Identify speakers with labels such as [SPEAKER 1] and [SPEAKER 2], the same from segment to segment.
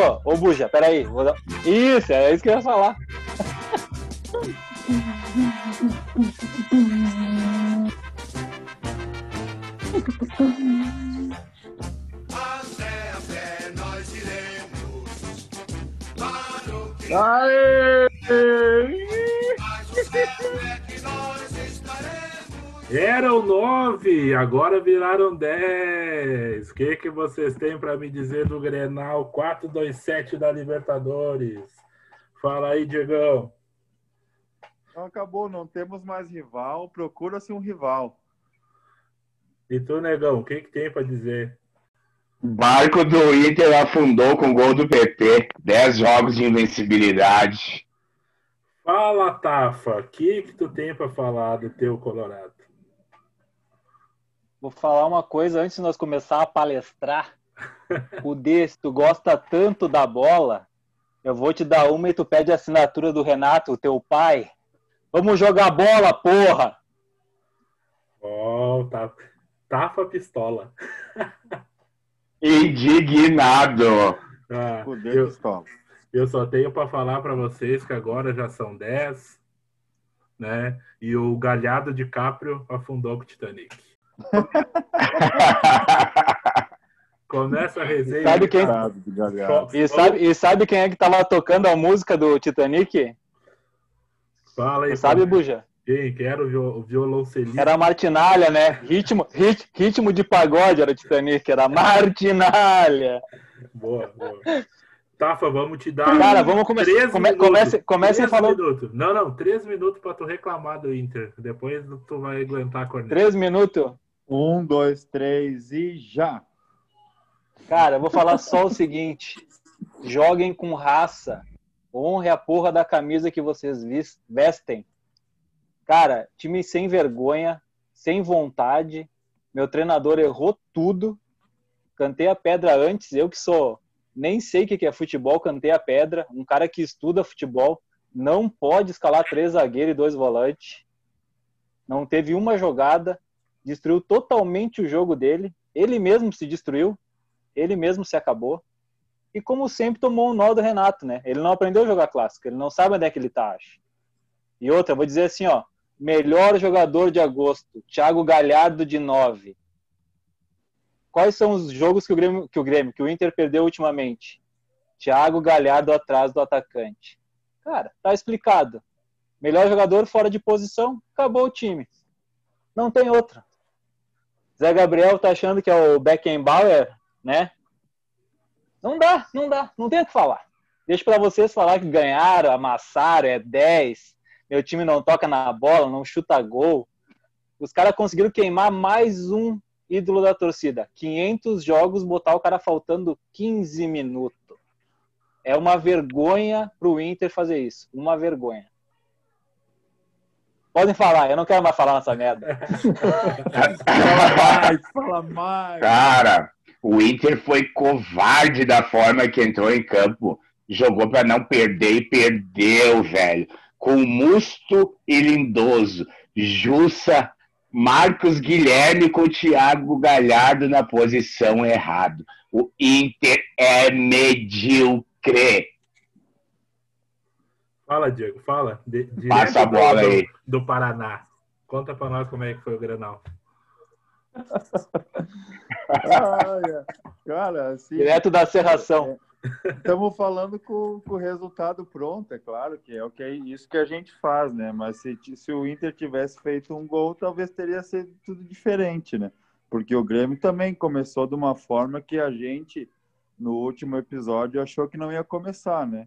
[SPEAKER 1] Ô, ô Buja, peraí. Vou dar... Isso, é isso que eu ia falar.
[SPEAKER 2] Aê! Eram nove, agora viraram dez. O que, que vocês têm para me dizer do Grenal 427 da Libertadores? Fala aí, Diegão.
[SPEAKER 3] Então acabou, não temos mais rival, procura-se um rival.
[SPEAKER 2] E tu, Negão, o que, que tem para dizer?
[SPEAKER 4] O barco do Inter afundou com gol do PP. 10 jogos de invencibilidade.
[SPEAKER 2] Fala, Tafa, o que, que tu tem para falar do teu Colorado?
[SPEAKER 1] Vou falar uma coisa antes de nós começar a palestrar. O D, se tu gosta tanto da bola, eu vou te dar uma e tu pede a assinatura do Renato, o teu pai. Vamos jogar bola, porra!
[SPEAKER 2] Ó, oh, Tafa, tafa pistola.
[SPEAKER 4] Indignado.
[SPEAKER 2] Ah, eu,
[SPEAKER 3] pistola.
[SPEAKER 2] eu só tenho para falar para vocês que agora já são 10, né? E o galhado de Caprio afundou com o Titanic. Começa a resenha.
[SPEAKER 1] Sabe quem-. E sabe, e sabe quem é que tava tocando a música do Titanic?
[SPEAKER 2] Fala aí,
[SPEAKER 1] sabe. Buja?
[SPEAKER 2] Quem que era o viol- o violoncelista?
[SPEAKER 1] Era a Martinalha, né? Ritmo, rit- ritmo de pagode era o Titanic, era Martinalha.
[SPEAKER 2] Boa, boa. Tafa, vamos te dar.
[SPEAKER 1] Cara, vamos começar. Come, comece, comecem
[SPEAKER 2] Três
[SPEAKER 1] falando.
[SPEAKER 2] minutos. Não, não, três minutos para tu reclamar do Inter. Depois tu vai aguentar a corneta.
[SPEAKER 1] Três minutos.
[SPEAKER 3] Um, dois, três e já.
[SPEAKER 1] Cara, eu vou falar só o seguinte: joguem com raça. Honre a porra da camisa que vocês vestem. Cara, time sem vergonha, sem vontade. Meu treinador errou tudo. Cantei a pedra antes. Eu que sou. Nem sei o que é futebol, cantei a pedra. Um cara que estuda futebol não pode escalar três zagueiros e dois volantes. Não teve uma jogada. Destruiu totalmente o jogo dele. Ele mesmo se destruiu ele mesmo se acabou. E como sempre, tomou um nó do Renato, né? Ele não aprendeu a jogar clássico, ele não sabe onde é que ele tá, acho. E outra, vou dizer assim, ó, melhor jogador de agosto, Thiago Galhardo de 9. Quais são os jogos que o Grêmio, que o Grêmio, que o Inter perdeu ultimamente? Thiago Galhardo atrás do atacante. Cara, tá explicado. Melhor jogador fora de posição, acabou o time. Não tem outra. Zé Gabriel tá achando que é o Beckenbauer, né? Não dá, não dá, não tem o que falar. Deixa para vocês falar que ganharam, amassaram, é 10. Meu time não toca na bola, não chuta gol. Os caras conseguiram queimar mais um ídolo da torcida. 500 jogos, botar o cara faltando 15 minutos. É uma vergonha pro Inter fazer isso. Uma vergonha. Podem falar, eu não quero mais falar nessa merda.
[SPEAKER 3] Fala mais, fala mais.
[SPEAKER 4] Cara, o Inter foi covarde da forma que entrou em campo. Jogou para não perder e perdeu, velho. Com Musto e Lindoso. Jussa, Marcos Guilherme com Thiago Galhardo na posição errada. O Inter é medíocre.
[SPEAKER 2] Fala, Diego, fala. De,
[SPEAKER 4] Passa a
[SPEAKER 2] do-
[SPEAKER 4] bola
[SPEAKER 2] do,
[SPEAKER 4] aí.
[SPEAKER 2] Do Paraná. Conta pra nós como é que foi o Grenal.
[SPEAKER 3] Olha, cara, assim,
[SPEAKER 1] Direto da serração.
[SPEAKER 3] estamos falando com, com o resultado pronto, é claro que é o que é isso que a gente faz, né? Mas se, se o Inter tivesse feito um gol, talvez teria sido tudo diferente, né? Porque o Grêmio também começou de uma forma que a gente, no último episódio, achou que não ia começar, né?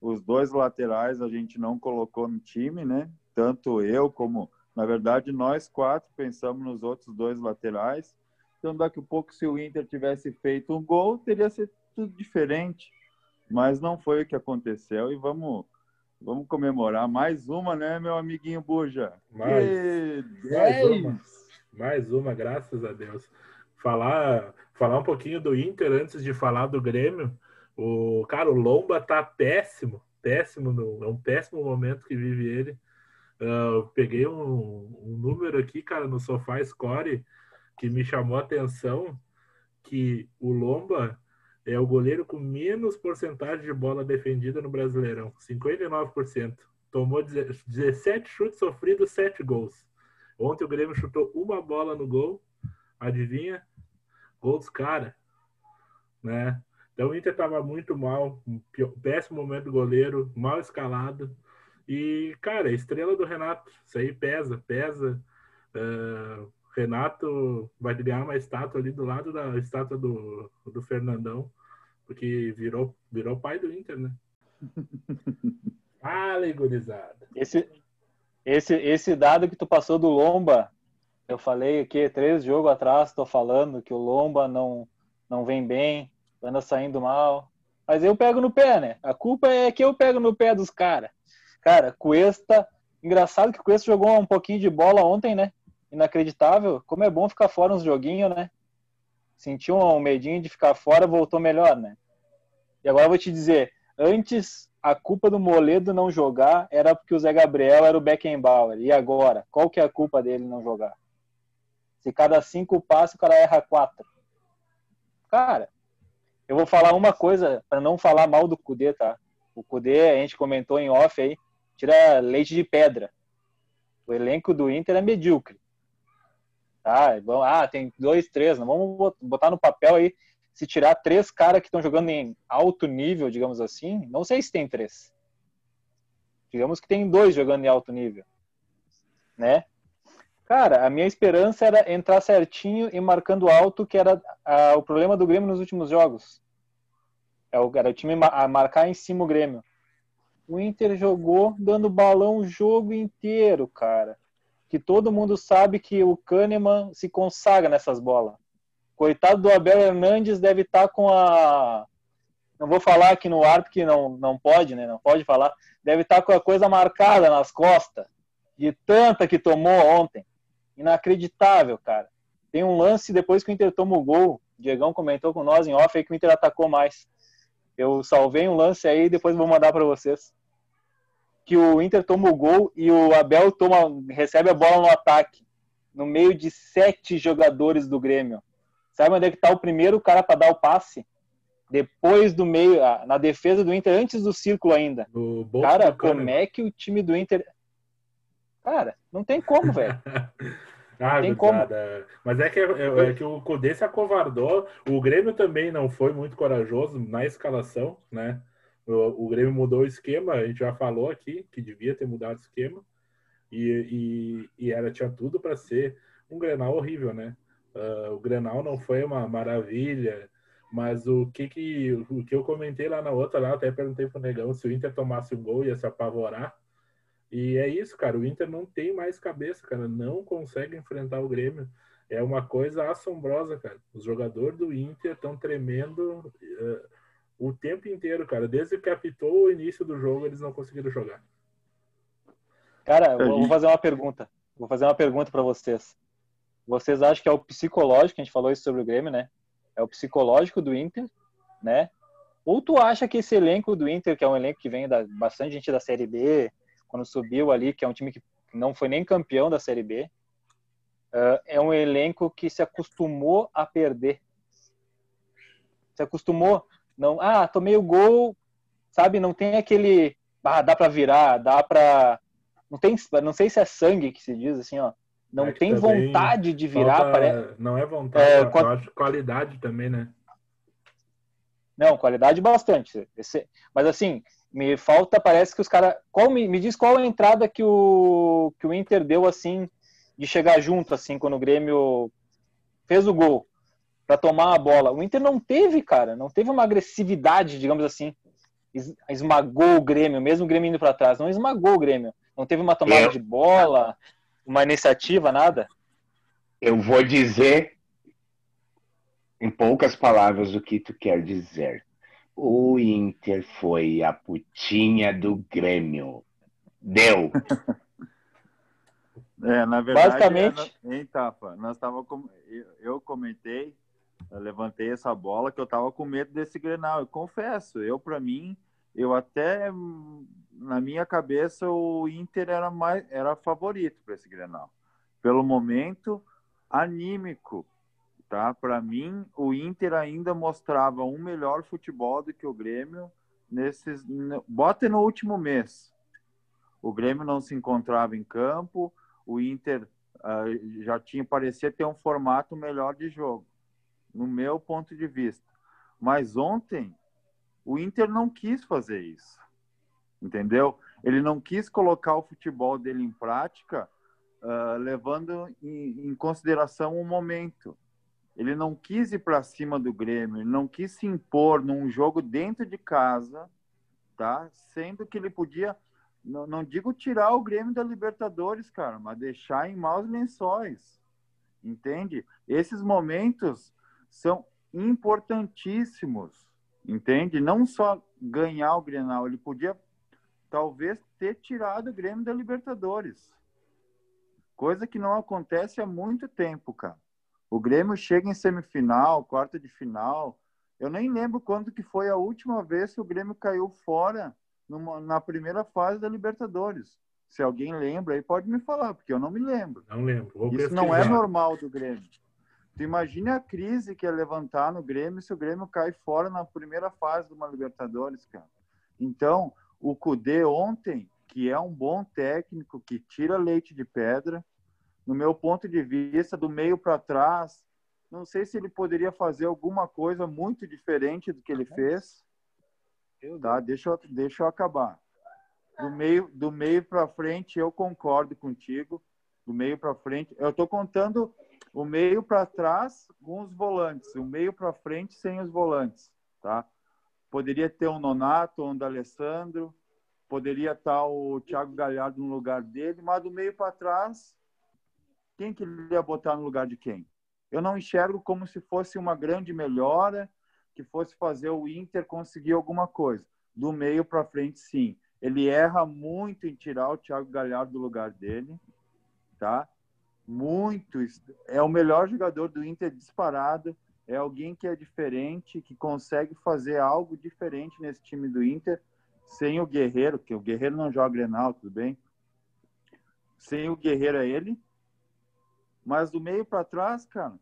[SPEAKER 3] Os dois laterais a gente não colocou no time, né? Tanto eu como, na verdade, nós quatro pensamos nos outros dois laterais. Então, daqui a pouco, se o Inter tivesse feito um gol, teria sido tudo diferente. Mas não foi o que aconteceu e vamos, vamos comemorar mais uma, né, meu amiguinho Buja?
[SPEAKER 2] Mais- mais uma. Mais uma, graças a Deus. Falar, falar um pouquinho do Inter antes de falar do Grêmio. O cara, o Lomba tá péssimo, péssimo, no- é um péssimo momento que vive ele. Eu peguei um, um número aqui, cara, no Sofá Score que me chamou a atenção que o Lomba é o goleiro com menos porcentagem de bola defendida no Brasileirão, 59%. Tomou 17 chutes sofridos, 7 gols. Ontem o Grêmio chutou uma bola no gol. Adivinha? Gol dos caras. Né? Então o Inter estava muito mal, péssimo momento do goleiro, mal escalado. E, cara, estrela do Renato, isso aí pesa, pesa. Uh, Renato vai ganhar uma estátua ali do lado da estátua do, do Fernandão, porque virou, virou pai do Inter, né? Fala, gurizada.
[SPEAKER 1] Esse, esse, esse dado que tu passou do Lomba, eu falei aqui três jogos atrás, tô falando que o Lomba não, não vem bem, anda saindo mal. Mas eu pego no pé, né? A culpa é que eu pego no pé dos caras. Cara, Cuesta. Engraçado que o Cuesta jogou um pouquinho de bola ontem, né? Inacreditável. Como é bom ficar fora uns joguinhos, né? Sentiu um medinho de ficar fora, voltou melhor, né? E agora eu vou te dizer: antes a culpa do Moledo não jogar era porque o Zé Gabriel era o Beckenbauer. E agora? Qual que é a culpa dele não jogar? Se cada cinco passos o cara erra quatro. Cara, eu vou falar uma coisa para não falar mal do Cudê, tá? O Cudê, a gente comentou em off aí, tira leite de pedra. O elenco do Inter é medíocre. Tá? Ah, tem dois, três. Não vamos botar no papel aí. Se tirar três caras que estão jogando em alto nível, digamos assim, não sei se tem três. Digamos que tem dois jogando em alto nível. Né? Cara, a minha esperança era entrar certinho e marcando alto, que era a, o problema do Grêmio nos últimos jogos. É o, era o time a marcar em cima o Grêmio. O Inter jogou dando balão o jogo inteiro, cara. Que todo mundo sabe que o Kahneman se consagra nessas bolas. Coitado do Abel Hernandes deve estar tá com a. Não vou falar aqui no ar porque não, não pode, né? Não pode falar. Deve estar tá com a coisa marcada nas costas. De tanta que tomou ontem. Inacreditável, cara. Tem um lance depois que o Inter toma o gol. O Diegão comentou com nós em off aí que o Inter atacou mais. Eu salvei um lance aí e depois vou mandar para vocês. Que o Inter toma o gol e o Abel toma, recebe a bola no ataque. No meio de sete jogadores do Grêmio. Sabe onde é que tá o primeiro cara para dar o passe? Depois do meio, na defesa do Inter, antes do círculo ainda. Cara, como é que o time do Inter Cara, não tem como, velho.
[SPEAKER 2] Ah, tem como. Mas é que, é, é que o Cudê se acovardou. O Grêmio também não foi muito corajoso na escalação, né? O, o Grêmio mudou o esquema, a gente já falou aqui que devia ter mudado o esquema. E, e, e era, tinha tudo para ser um Grenal horrível, né? Uh, o Grenal não foi uma maravilha, mas o que, que, o que eu comentei lá na outra, lá, até perguntei pro Negão se o Inter tomasse um gol ia se apavorar. E é isso, cara. O Inter não tem mais cabeça, cara. Não consegue enfrentar o Grêmio. É uma coisa assombrosa, cara. Os jogadores do Inter estão tremendo uh, o tempo inteiro, cara. Desde que apitou o início do jogo, eles não conseguiram jogar.
[SPEAKER 1] Cara, eu vou fazer uma pergunta. Vou fazer uma pergunta para vocês. Vocês acham que é o psicológico, a gente falou isso sobre o Grêmio, né? É o psicológico do Inter, né? Ou tu acha que esse elenco do Inter, que é um elenco que vem da bastante gente da Série B, quando subiu ali, que é um time que não foi nem campeão da Série B, uh, é um elenco que se acostumou a perder. Se acostumou. Não, ah, tomei o gol, sabe? Não tem aquele. Ah, dá para virar, dá para. Não tem, não sei se é sangue que se diz assim, ó. Não é tem vontade de virar.
[SPEAKER 2] Falta. Não é vontade, é, eu acho qualidade também, né?
[SPEAKER 1] Não, qualidade bastante. Mas assim, me falta, parece que os caras. Me, me diz qual a entrada que o, que o Inter deu assim, de chegar junto, assim, quando o Grêmio fez o gol para tomar a bola. O Inter não teve, cara, não teve uma agressividade, digamos assim. Esmagou o Grêmio, mesmo o Grêmio indo para trás, não esmagou o Grêmio. Não teve uma tomada eu... de bola, uma iniciativa, nada.
[SPEAKER 4] Eu vou dizer em poucas palavras o que tu quer dizer. O Inter foi a putinha do Grêmio. Deu.
[SPEAKER 3] É, na verdade, basicamente, hein, Tafa, nós tava com... eu comentei, eu levantei essa bola que eu tava com medo desse Grenal. Eu confesso, eu para mim, eu até na minha cabeça o Inter era mais era favorito para esse Grenal. Pelo momento anímico tá? Para mim, o Inter ainda mostrava um melhor futebol do que o Grêmio nesses. Bota no último mês. O Grêmio não se encontrava em campo, o Inter ah, já tinha parecia ter um formato melhor de jogo, no meu ponto de vista. Mas ontem o Inter não quis fazer isso, entendeu? Ele não quis colocar o futebol dele em prática, ah, levando em, em consideração o momento. Ele não quis ir para cima do Grêmio, ele não quis se impor num jogo dentro de casa, tá? Sendo que ele podia, não, não digo tirar o Grêmio da Libertadores, cara, mas deixar em maus lençóis, entende? Esses momentos são importantíssimos, entende? Não só ganhar o Grenal, ele podia talvez ter tirado o Grêmio da Libertadores, coisa que não acontece há muito tempo, cara. O Grêmio chega em semifinal, quarta de final. Eu nem lembro quando que foi a última vez que o Grêmio caiu fora numa, na primeira fase da Libertadores. Se alguém lembra, aí pode me falar, porque eu não me lembro.
[SPEAKER 2] Não lembro. Vou
[SPEAKER 3] Isso não é normal do Grêmio. Tu imagine a crise que é levantar no Grêmio se o Grêmio cai fora na primeira fase de uma Libertadores, cara. Então, o Cudê ontem, que é um bom técnico, que tira leite de pedra, no meu ponto de vista, do meio para trás, não sei se ele poderia fazer alguma coisa muito diferente do que ele fez. Tá? Deixa, eu, deixa eu acabar. Do meio, do meio para frente, eu concordo contigo. Do meio para frente, eu estou contando o meio para trás com os volantes, o meio para frente sem os volantes, tá? Poderia ter um Nonato, um D'Alessandro, poderia estar o Thiago Galhardo no lugar dele, mas do meio para trás, quem que ele ia botar no lugar de quem? Eu não enxergo como se fosse uma grande melhora, que fosse fazer o Inter conseguir alguma coisa. Do meio para frente, sim. Ele erra muito em tirar o Thiago Galhardo do lugar dele, tá? Muito. É o melhor jogador do Inter disparado. É alguém que é diferente, que consegue fazer algo diferente nesse time do Inter, sem o Guerreiro, que o Guerreiro não joga Grenal, tudo bem? Sem o Guerreiro é ele. Mas do meio para trás, cara,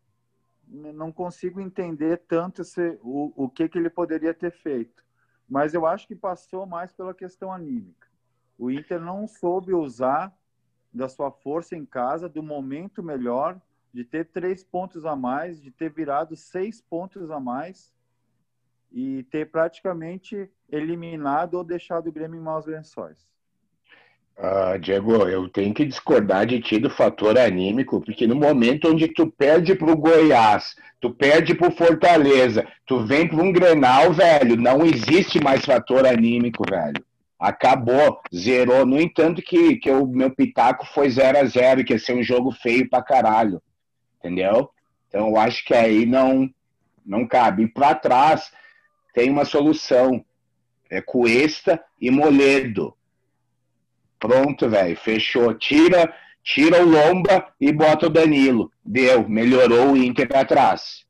[SPEAKER 3] não consigo entender tanto esse, o, o que, que ele poderia ter feito. Mas eu acho que passou mais pela questão anímica. O Inter não soube usar da sua força em casa, do momento melhor, de ter três pontos a mais, de ter virado seis pontos a mais e ter praticamente eliminado ou deixado o Grêmio em maus lençóis.
[SPEAKER 4] Ah, Diego, eu tenho que discordar de ti do fator anímico, porque no momento onde tu perde pro Goiás, tu perde pro Fortaleza, tu vem para um Grenal, velho, não existe mais fator anímico, velho. Acabou, zerou. No entanto, que, que o meu pitaco foi 0 a 0 que ia ser um jogo feio pra caralho. Entendeu? Então eu acho que aí não, não cabe. E pra trás tem uma solução. É Cuesta e Moledo. Pronto, velho. Fechou. Tira, tira o Lomba e bota o Danilo. Deu. Melhorou o Inter pra trás.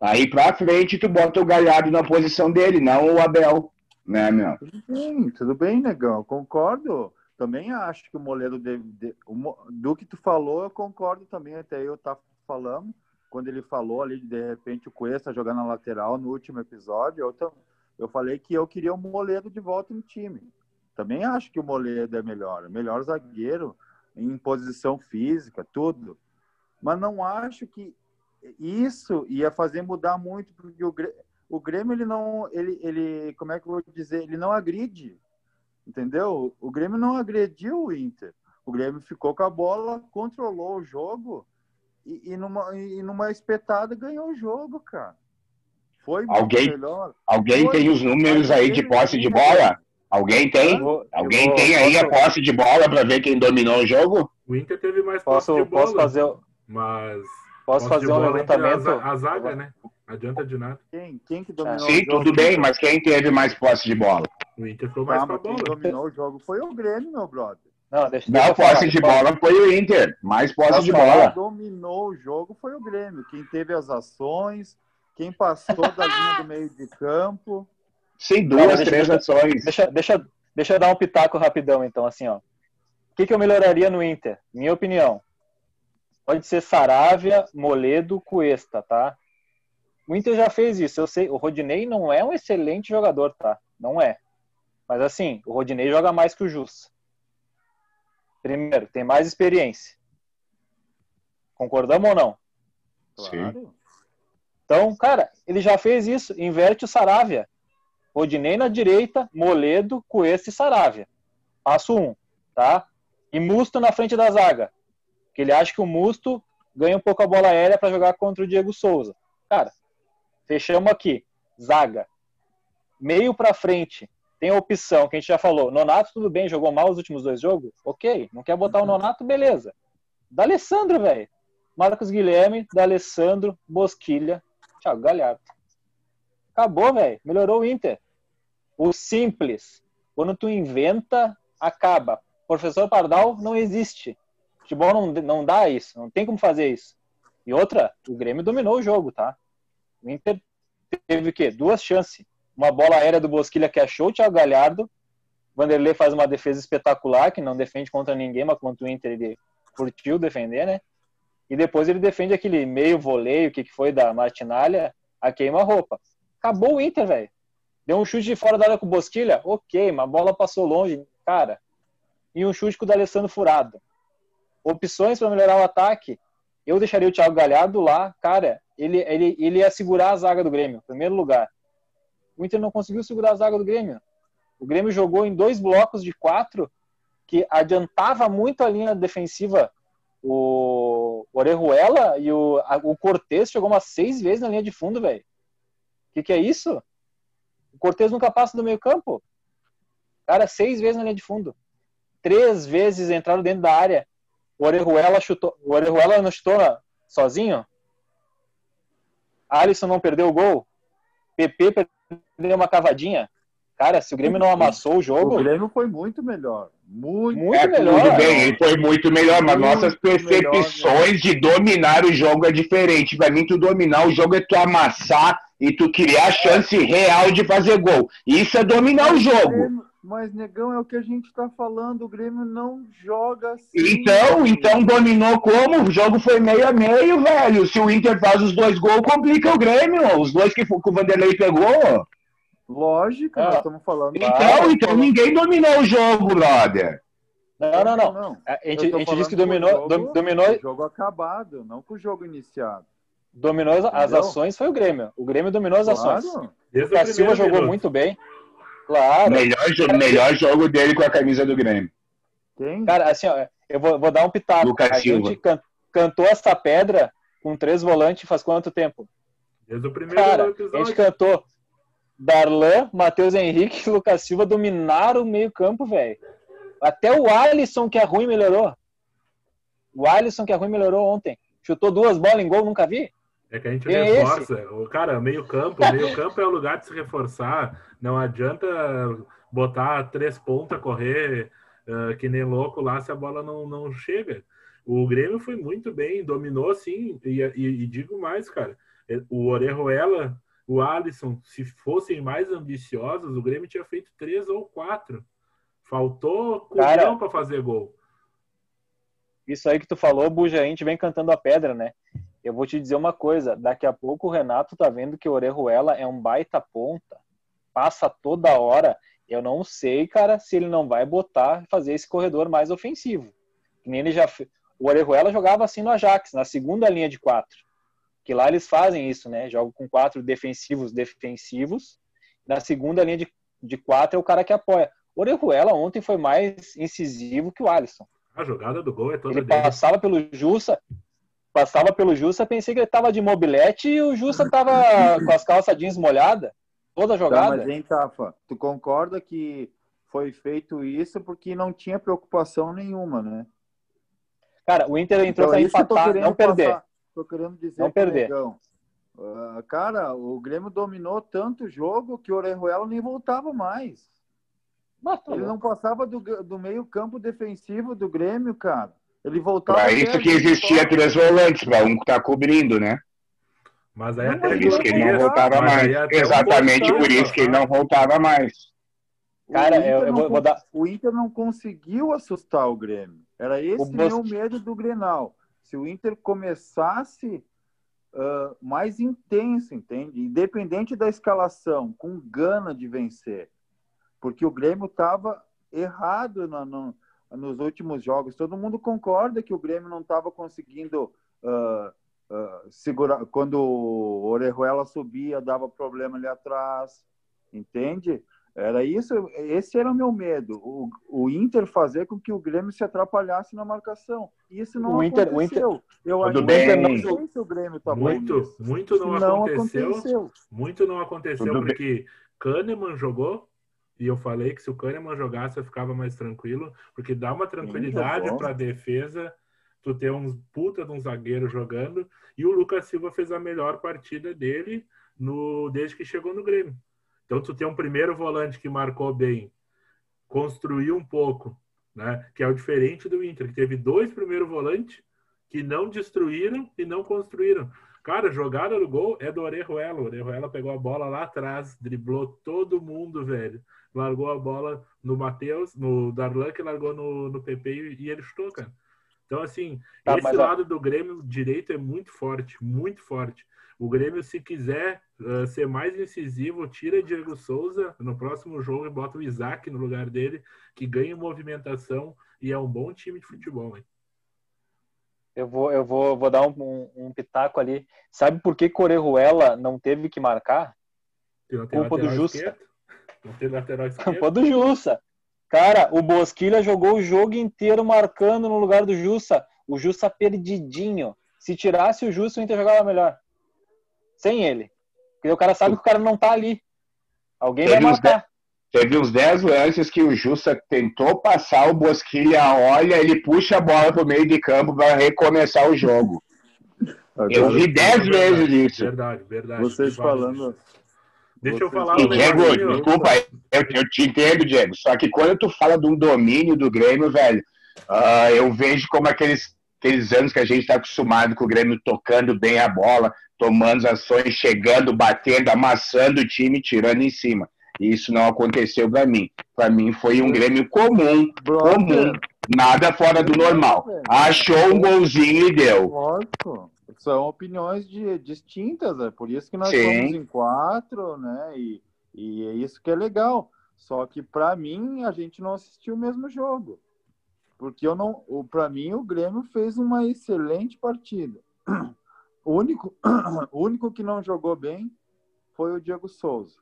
[SPEAKER 4] Aí pra frente tu bota o Galhardo na posição dele, não o Abel. Né, meu?
[SPEAKER 3] Tudo bem, tudo bem, negão. Concordo. Também acho que o Moledo de- o do que tu falou, eu concordo também. Até eu tava falando quando ele falou ali de, repente o Cuesta jogar na lateral no último episódio. Eu, eu falei que eu queria o Moledo de volta no time. Também acho que o Moledo é melhor, melhor zagueiro em posição física, tudo. Mas não acho que isso ia fazer mudar muito, porque o, Grê- o Grêmio ele não, ele, ele, como é que eu vou dizer, ele não agride, entendeu? O Grêmio não agrediu o Inter. O Grêmio ficou com a bola, controlou o jogo e, e numa, e numa espetada ganhou o jogo, cara. Foi
[SPEAKER 4] Alguém-
[SPEAKER 3] melhor.
[SPEAKER 4] Alguém
[SPEAKER 3] Foi.
[SPEAKER 4] tem os números aí de posse de bola? Alguém tem?
[SPEAKER 1] Vou-
[SPEAKER 4] Alguém
[SPEAKER 1] vou-
[SPEAKER 4] tem aí a posse de bola pra ver quem dominou o jogo?
[SPEAKER 2] O Inter teve mais posse
[SPEAKER 1] Posso,
[SPEAKER 2] de bola,
[SPEAKER 1] posso fazer,
[SPEAKER 2] mas
[SPEAKER 1] posso fazer um
[SPEAKER 2] bola
[SPEAKER 1] levantamento?
[SPEAKER 2] A, za- a zaga, né? Não adianta de nada.
[SPEAKER 3] Quem, quem que dominou
[SPEAKER 4] Sim,
[SPEAKER 3] o jogo?
[SPEAKER 4] tudo bem, mas quem teve mais posse de bola?
[SPEAKER 2] O Inter foi mais
[SPEAKER 3] Tá,
[SPEAKER 2] com a
[SPEAKER 3] mas quem
[SPEAKER 2] bola.
[SPEAKER 3] dominou o jogo foi o Grêmio, meu brother.
[SPEAKER 1] Não, deixa, deixa
[SPEAKER 4] Não,
[SPEAKER 1] falar.
[SPEAKER 4] posse de bola foi o Inter. Mais posse
[SPEAKER 1] Posso
[SPEAKER 4] de bola.
[SPEAKER 3] dominou o jogo foi o Grêmio. Quem teve as ações, quem passou da linha do meio de campo.
[SPEAKER 4] Sim, duas,
[SPEAKER 1] Cara, deixa-
[SPEAKER 4] três
[SPEAKER 1] deixa-
[SPEAKER 4] ações.
[SPEAKER 1] Deixa, deixa, deixa eu dar um pitaco rapidão, então, assim, ó. O que, que eu melhoraria no Inter? Minha opinião. Pode ser Saravia, Moledo, Cuesta, tá? O Inter já fez isso. Eu sei, o Rodinei não é um excelente jogador, tá? Não é. Mas assim, o Rodinei joga mais que o Jus. Primeiro, tem mais experiência. Concordamos ou não?
[SPEAKER 3] Claro.
[SPEAKER 1] Então, cara, ele já fez isso. Inverte o Saravia. Rodinei na direita, Moledo, Cuesta e Saravia. Passo um, tá? E Musto na frente da zaga. Que ele acha que o Musto ganha um pouco a bola aérea para jogar contra o Diego Souza. Cara, fechamos aqui. Zaga. Meio para frente. Tem a opção que a gente já falou. Nonato, tudo bem, jogou mal os últimos dois jogos? Ok. Não quer botar o Nonato? Beleza. D'Alessandro, velho. Marcos Guilherme, D'Alessandro, Bosquilha, Thiago Galhardo. Acabou, velho. Melhorou o Inter. O simples. Quando tu inventa, acaba. Professor Pardal não existe. Futebol não, não dá isso. Não tem como fazer isso. E outra, o Grêmio dominou o jogo, tá? O Inter teve o quê? Duas chances. Uma bola aérea do Bosquilha que achou o Thiago Galhardo. Vanderlei faz uma defesa espetacular, que não defende contra ninguém, mas contra o Inter ele curtiu defender, né? E depois ele defende aquele meio voleio, que foi da Martinalha, a queima-roupa. Acabou o Inter, velho. Deu um chute de fora da área com o Bosquilha, ok, mas a bola passou longe, cara. E um chute com o D'Alessandro furado. Opções para melhorar o ataque, eu deixaria o Thiago Galhardo lá, cara. Ele, ele, ele ia segurar a zaga do Grêmio, em primeiro lugar. O Inter não conseguiu segurar a zaga do Grêmio. O Grêmio jogou em dois blocos de quatro que adiantava muito a linha defensiva. O Orejuela e o, o Cortez chegou umas seis vezes na linha de fundo, velho. O que, que é isso? O Cortez nunca passa do meio campo. Cara, seis vezes na linha de fundo. Três vezes entraram dentro da área. O Orejuela chutou. O Orejuela não chutou sozinho? Alisson não perdeu o gol? PP perdeu uma cavadinha? Cara, se o Grêmio não amassou o jogo.
[SPEAKER 3] O Grêmio foi muito melhor. Muito,
[SPEAKER 1] Muito
[SPEAKER 4] É,
[SPEAKER 1] melhor.
[SPEAKER 4] tudo bem, ele foi muito melhor, mas
[SPEAKER 3] Muito
[SPEAKER 4] nossas
[SPEAKER 3] melhor,
[SPEAKER 4] percepções de dominar o jogo é diferente. Pra mim, tu dominar o jogo é tu amassar e tu criar chance real de fazer gol. Isso é dominar o jogo.
[SPEAKER 3] Mas, negão, é o que a gente tá falando. O Grêmio não joga assim.
[SPEAKER 4] Então, então dominou como? O jogo foi meio a meio, velho. Se o Inter faz os dois gols, complica o Grêmio. Os dois que, que o Vanderlei pegou.
[SPEAKER 3] Lógico,
[SPEAKER 1] Ah,
[SPEAKER 3] nós estamos falando.
[SPEAKER 4] Então, então ninguém dominou o jogo, brother.
[SPEAKER 1] Não, não, não. A
[SPEAKER 3] Eu
[SPEAKER 1] gente, a gente
[SPEAKER 3] falando
[SPEAKER 1] disse que
[SPEAKER 3] com o
[SPEAKER 1] dominou,
[SPEAKER 3] jogo-
[SPEAKER 1] dom- dominou,
[SPEAKER 3] o jogo acabado, não com o jogo iniciado.
[SPEAKER 1] dominou as- ações foi o Grêmio. O Grêmio dominou as ações.
[SPEAKER 3] Claro.
[SPEAKER 1] O
[SPEAKER 2] Desde o
[SPEAKER 1] Da Silva jogou
[SPEAKER 2] minuto.
[SPEAKER 1] muito bem. Claro.
[SPEAKER 4] Melhor, melhor jogo dele com a camisa do Grêmio.
[SPEAKER 3] Quem?
[SPEAKER 1] Cara, assim, ó, eu vou, vou dar um pitaco.
[SPEAKER 4] Lucas
[SPEAKER 1] a
[SPEAKER 4] Silva.
[SPEAKER 1] gente can- cantou essa pedra com três volantes faz quanto tempo?
[SPEAKER 2] Desde o primeiro
[SPEAKER 1] Cara, a gente cantou Darlan, Matheus Henrique e Lucas Silva dominaram o meio-campo, velho. Até o Alisson, que é ruim, melhorou. O Alisson, que é ruim, melhorou ontem. Chutou duas bolas em gol, nunca vi.
[SPEAKER 2] É que a gente
[SPEAKER 1] Quem é
[SPEAKER 2] reforça. O cara, meio campo, meio campo é o lugar de se reforçar. Não adianta botar três pontas, correr ah, que nem louco lá se a bola não, não chega. O Grêmio foi muito bem, dominou sim. E, e- e digo mais, cara. O Orejuela, o Alisson, se fossem mais ambiciosos, o Grêmio tinha feito três ou quatro. Faltou culhão para fazer gol.
[SPEAKER 1] Isso aí que tu falou, Buja, a gente vem cantando a pedra, né? Eu vou te dizer uma coisa, daqui a pouco o Renato tá vendo que o Orejuela é um baita ponta, passa toda hora. Eu não sei, cara, se ele não vai botar, fazer esse corredor mais ofensivo. Que nem ele já O Orejuela jogava assim no Ajax, na segunda linha de quatro. Que lá eles fazem isso, né? Jogam com quatro defensivos defensivos. Na segunda linha de, de quatro é o cara que apoia. O Orejuela ontem foi mais incisivo que o Alisson.
[SPEAKER 2] A jogada do gol é toda
[SPEAKER 1] Ele
[SPEAKER 2] dele.
[SPEAKER 1] passava pelo Jussa, passava pelo Jussa, pensei que ele tava de mobilete e o Jussa tava com as calças jeans molhadas, toda a
[SPEAKER 3] Tá,
[SPEAKER 1] jogada.
[SPEAKER 3] mas, hein, Tafa, tu concorda que foi feito isso porque não tinha preocupação nenhuma, né?
[SPEAKER 1] Cara, o Inter entrou
[SPEAKER 3] Então,
[SPEAKER 1] pra
[SPEAKER 3] é
[SPEAKER 1] empatar, não perder.
[SPEAKER 3] passar. Tô querendo dizer
[SPEAKER 1] Não perder.
[SPEAKER 3] Negão. Ah, cara, o Grêmio dominou tanto o jogo que o Orejuela nem voltava mais. Ele não passava do, do meio campo defensivo do Grêmio, cara. Ele voltava... Até
[SPEAKER 4] isso que existia três volantes, pra um que tá cobrindo, né?
[SPEAKER 2] Mas aí
[SPEAKER 3] Não,
[SPEAKER 2] até
[SPEAKER 4] Por isso que ele não voltava mais.
[SPEAKER 2] um
[SPEAKER 4] Exatamente por isso que ele não voltava mais.
[SPEAKER 3] O
[SPEAKER 1] Cara,
[SPEAKER 3] Inter
[SPEAKER 1] eu, eu
[SPEAKER 3] não
[SPEAKER 1] vou, vou dar.
[SPEAKER 3] O Inter não conseguiu assustar o Grêmio. Era esse
[SPEAKER 1] O
[SPEAKER 3] meu medo do Grenal. Se o Inter começasse ah, mais intenso, entende? Independente da escalação, com gana de vencer. Porque o Grêmio estava errado na- no- nos últimos jogos. Todo mundo concorda que o Grêmio não estava conseguindo ah, ah, segurar. Quando o Orejuela subia, dava problema ali atrás, entende? Era isso, esse era o meu medo. O, o Inter fazer com que o Grêmio se atrapalhasse na marcação. Isso não
[SPEAKER 1] O Inter- o
[SPEAKER 3] aconteceu. Eu ainda
[SPEAKER 4] bem.
[SPEAKER 3] não sei se o Grêmio tá bom
[SPEAKER 2] Muito,
[SPEAKER 3] nisso.
[SPEAKER 2] muito não,
[SPEAKER 3] Não
[SPEAKER 2] aconteceu.
[SPEAKER 3] aconteceu.
[SPEAKER 2] Muito não aconteceu
[SPEAKER 4] Tudo bem.
[SPEAKER 2] porque Kahneman jogou e eu falei que se o Kahneman jogasse eu ficava mais tranquilo, porque dá uma tranquilidade
[SPEAKER 3] jogou.
[SPEAKER 2] para a defesa tu ter uns puta de um zagueiro jogando e o Lucas Silva fez a melhor partida dele no desde que chegou no Grêmio. Então tu tem um primeiro volante que marcou bem, construiu um pouco, né? Que é o diferente do Inter, que teve dois primeiros volantes que não destruíram e não construíram. Cara, jogada do gol é do Orejuela. O Orejuela pegou a bola lá atrás, driblou todo mundo, velho. Largou a bola no Matheus, no Darlan, que largou no, no PP e, e ele chutou, cara. Então, assim,
[SPEAKER 1] Tá,
[SPEAKER 2] esse lado do Grêmio direito é muito forte, muito forte. O Grêmio, se quiser uh, ser mais incisivo, tira Diego Souza no próximo jogo e bota o Isaac no lugar dele, que ganha movimentação e é um bom time de futebol, hein?
[SPEAKER 1] Eu vou, eu vou, vou dar um, um, um pitaco ali. Sabe por que Corejuela não teve que marcar?
[SPEAKER 2] Não tem
[SPEAKER 1] Culpa do
[SPEAKER 2] lateral
[SPEAKER 1] Jussa.
[SPEAKER 2] Não tem lateral
[SPEAKER 1] Culpa
[SPEAKER 2] esquerdo.
[SPEAKER 1] do Jussa. Cara, o Bosquilha jogou o jogo inteiro marcando no lugar do Jussa. O Jussa perdidinho. Se tirasse o Jussa, o Inter jogava melhor. Sem ele. Porque o cara sabe que o cara não tá ali. Alguém vai
[SPEAKER 4] Teve uns
[SPEAKER 1] marcar.
[SPEAKER 4] Teve uns 10 lances que o Jussa tentou passar, o Bosquilha olha, ele puxa a bola pro meio de campo para recomeçar o jogo. Eu vi 10 vezes isso.
[SPEAKER 2] Verdade, verdade.
[SPEAKER 3] vocês falando.
[SPEAKER 2] Deixa eu falar
[SPEAKER 4] E
[SPEAKER 2] um
[SPEAKER 4] Diego, desculpa, eu, eu te entendo, Diego. Só que quando tu fala de um domínio do Grêmio, velho, ah, eu vejo como aqueles, aqueles anos que a gente está acostumado com o Grêmio tocando bem a bola, tomando as ações, chegando, batendo, amassando o time, tirando em cima. E isso não aconteceu para mim. Para mim foi um Grêmio comum, comum, nada fora do normal. Achou um golzinho e deu.
[SPEAKER 3] lógico. São opiniões de- distintas, é por isso que nós
[SPEAKER 4] Sim.
[SPEAKER 3] somos em quatro, né? E, e é isso que é legal. Só que para mim a gente não assistiu o mesmo jogo. Porque eu não, para mim o Grêmio fez uma excelente partida. O único, o único que não jogou bem foi o Diego Souza.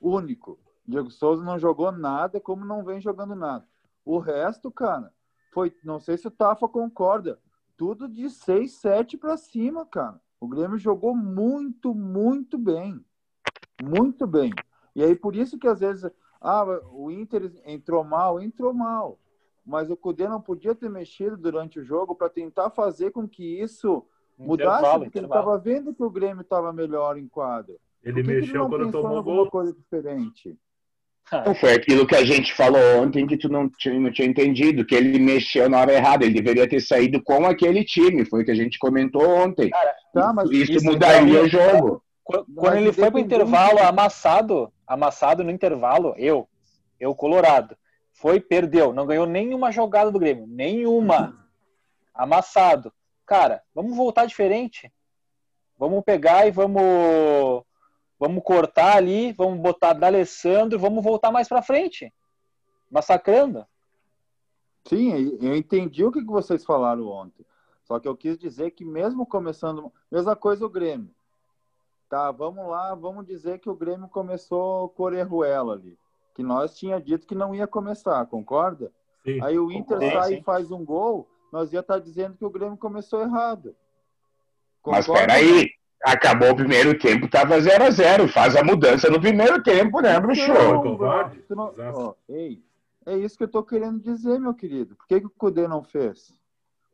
[SPEAKER 3] Único. Diego Souza não jogou nada, como não vem jogando nada. O resto, cara, foi, não sei se o Tafa concorda, tudo de 6, 7 para cima, cara. O Grêmio jogou muito, muito bem. Muito bem. E aí por isso que às vezes, ah, o Inter entrou mal, entrou mal. Mas o Cudê não podia ter mexido durante o jogo para tentar fazer com que isso mudasse,
[SPEAKER 1] Intervalo,
[SPEAKER 3] porque ele
[SPEAKER 1] intervalo.
[SPEAKER 3] estava vendo que o Grêmio estava melhor em quadro.
[SPEAKER 2] Ele
[SPEAKER 3] ele
[SPEAKER 2] mexeu
[SPEAKER 3] não
[SPEAKER 2] quando tomou gol.
[SPEAKER 3] coisa diferente?
[SPEAKER 4] Então, foi aquilo que a gente falou ontem que tu não tinha, não tinha entendido, que ele mexeu na hora errada, ele deveria ter saído com aquele time, foi o que a gente comentou ontem.
[SPEAKER 3] Tá, mas
[SPEAKER 4] isso,
[SPEAKER 1] isso
[SPEAKER 4] mudaria
[SPEAKER 1] então,
[SPEAKER 4] o jogo.
[SPEAKER 1] Quando quando ele foi pro
[SPEAKER 3] independente-
[SPEAKER 1] intervalo amassado, amassado no intervalo, eu, eu Colorado, foi, perdeu, não ganhou nenhuma jogada do Grêmio, nenhuma. Amassado. Cara, vamos voltar diferente. Vamos pegar e vamos vamos cortar ali, vamos botar D'Alessandro, vamos voltar mais pra frente. Massacrando.
[SPEAKER 3] Sim, eu entendi o que que vocês falaram ontem. Só que eu quis dizer que mesmo começando, mesma coisa o Grêmio. Tá, vamos lá, vamos dizer que o Grêmio começou com Orejuela ali, que nós tinha dito que não ia começar, concorda?
[SPEAKER 2] Sim.
[SPEAKER 3] Aí o Inter
[SPEAKER 1] Sim,
[SPEAKER 3] sai
[SPEAKER 1] sim.
[SPEAKER 3] e faz um gol, nós ia estar dizendo que o Grêmio começou errado.
[SPEAKER 4] Mas
[SPEAKER 3] Concorda?
[SPEAKER 4] peraí, acabou o primeiro tempo, tava 0x0, faz a mudança no primeiro tempo, né, bruxo?
[SPEAKER 3] Não, ó, ei, é isso que eu tô querendo dizer, meu querido. Por que, que o Cudê não fez?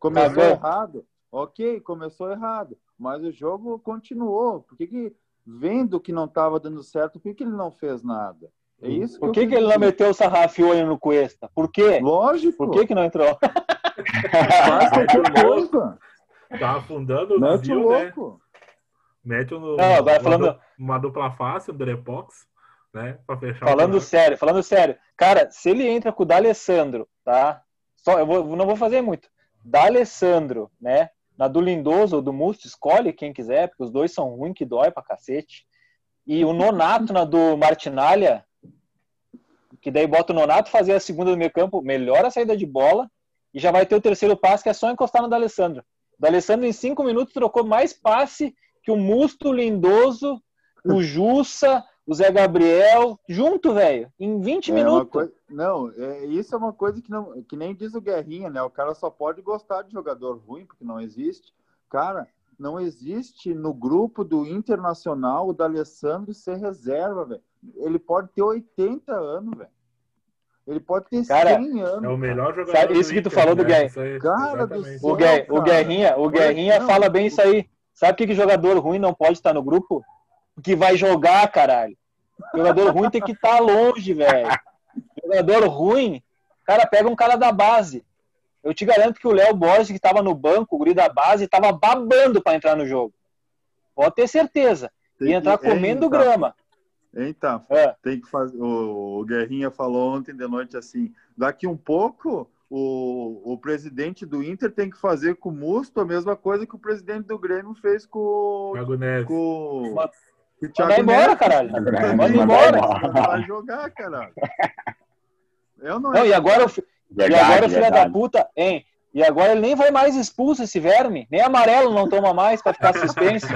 [SPEAKER 3] Começou
[SPEAKER 1] Cagou.
[SPEAKER 3] errado? Ok, começou errado. Mas o jogo continuou. Por que, que vendo que não estava dando certo, por que, que ele não fez nada? É isso
[SPEAKER 1] Por que,
[SPEAKER 3] quis
[SPEAKER 1] que ele não meteu o sarrafiolho no Cuesta? Por quê?
[SPEAKER 3] Lógico.
[SPEAKER 1] Por que, que não entrou?
[SPEAKER 3] Faz qualquer coisa.
[SPEAKER 2] Tá afundando o navio, né?
[SPEAKER 3] louco.
[SPEAKER 2] Mete um,
[SPEAKER 1] Não, agora
[SPEAKER 2] uma,
[SPEAKER 1] falando-
[SPEAKER 2] uma dupla face, um Drepox, né? Pra fechar o
[SPEAKER 1] Falando sério, falando sério. Cara, se ele entra com o D'Alessandro, tá? Só, eu vou, não vou fazer muito. D'Alessandro, né? Na do Lindoso ou do Musto, escolhe quem quiser, porque os dois são ruins que dói pra cacete. E o Nonato na do Martinalha, que daí bota o Nonato fazer a segunda do meio campo, melhora a saída de bola e já vai ter o terceiro passe, que é só encostar no D'Alessandro. O D'Alessandro em cinco minutos trocou mais passe que o Musto, o Lindoso, o Jussa, o Zé Gabriel, junto, velho, em 20
[SPEAKER 3] É
[SPEAKER 1] minutos.
[SPEAKER 3] Não, é, isso é uma coisa que, não, que nem diz o Guerrinha, né? O cara só pode gostar de jogador ruim, porque não existe. Cara, não existe no grupo do Internacional o D'Alessandro ser reserva, velho. Ele pode ter 80 anos, velho. Ele pode ter
[SPEAKER 1] Cara,
[SPEAKER 3] 100 anos.
[SPEAKER 2] É o melhor jogador.
[SPEAKER 1] Sabe, isso que tu falou do Guerra.
[SPEAKER 2] Isso aí,
[SPEAKER 3] Cara do céu.
[SPEAKER 1] O, Guer- o. Guerrinha, o Guerrinha
[SPEAKER 3] não.
[SPEAKER 1] fala bem isso aí. Sabe por que, que jogador ruim não pode estar no grupo? Porque vai jogar, caralho. Jogador ruim tem que estar longe, velho. Jogador ruim, cara, pega um cara da base. Eu te garanto que o Léo Borges, que estava no banco, o guri da base, estava babando para entrar no jogo. Pode ter certeza.
[SPEAKER 3] Tem
[SPEAKER 1] Ia entrar
[SPEAKER 3] que- Hein,
[SPEAKER 1] comendo
[SPEAKER 3] tá.
[SPEAKER 1] grama.
[SPEAKER 3] Tá?
[SPEAKER 1] É.
[SPEAKER 3] Tem que fazer. O, Guerrinha falou ontem de noite assim: daqui um pouco o, o presidente do Inter tem que fazer com o Musto a mesma coisa que o presidente do Grêmio fez com, o-
[SPEAKER 2] Thiago Neves.
[SPEAKER 3] com, o
[SPEAKER 1] embora,
[SPEAKER 3] Neves.
[SPEAKER 1] caralho.
[SPEAKER 4] Manda
[SPEAKER 1] Manda
[SPEAKER 4] embora.
[SPEAKER 1] embora.
[SPEAKER 3] Vai jogar, caralho. Eu não,
[SPEAKER 1] Não, e agora, o fi- e
[SPEAKER 4] Verdade,
[SPEAKER 1] agora o filho da
[SPEAKER 4] verdade.
[SPEAKER 1] puta, hein? E agora ele nem vai mais expulso esse verme. Nem amarelo não toma mais pra ficar suspenso.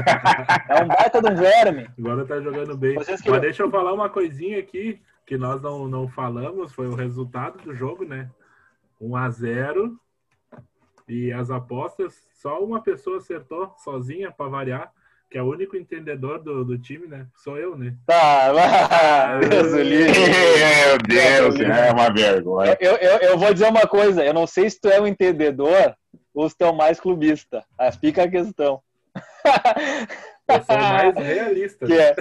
[SPEAKER 1] É um baita de um verme.
[SPEAKER 2] Agora tá jogando bem.
[SPEAKER 1] Vocês que-
[SPEAKER 2] Mas deixa eu falar uma coisinha aqui que nós não, não falamos, foi o resultado do jogo, né? 1 a 0 E as apostas, só uma pessoa acertou sozinha para variar, que é o único entendedor do, do time, né? Sou eu, né?
[SPEAKER 1] Tá, vai. Deus.
[SPEAKER 4] Meu Deus, é uma vergonha.
[SPEAKER 1] Eu, eu, eu vou dizer uma coisa, eu não sei se tu é um entendedor ou se tu é o mais clubista. Aí fica a questão.
[SPEAKER 2] Eu sou o mais realista.
[SPEAKER 1] Que
[SPEAKER 2] né?
[SPEAKER 1] é,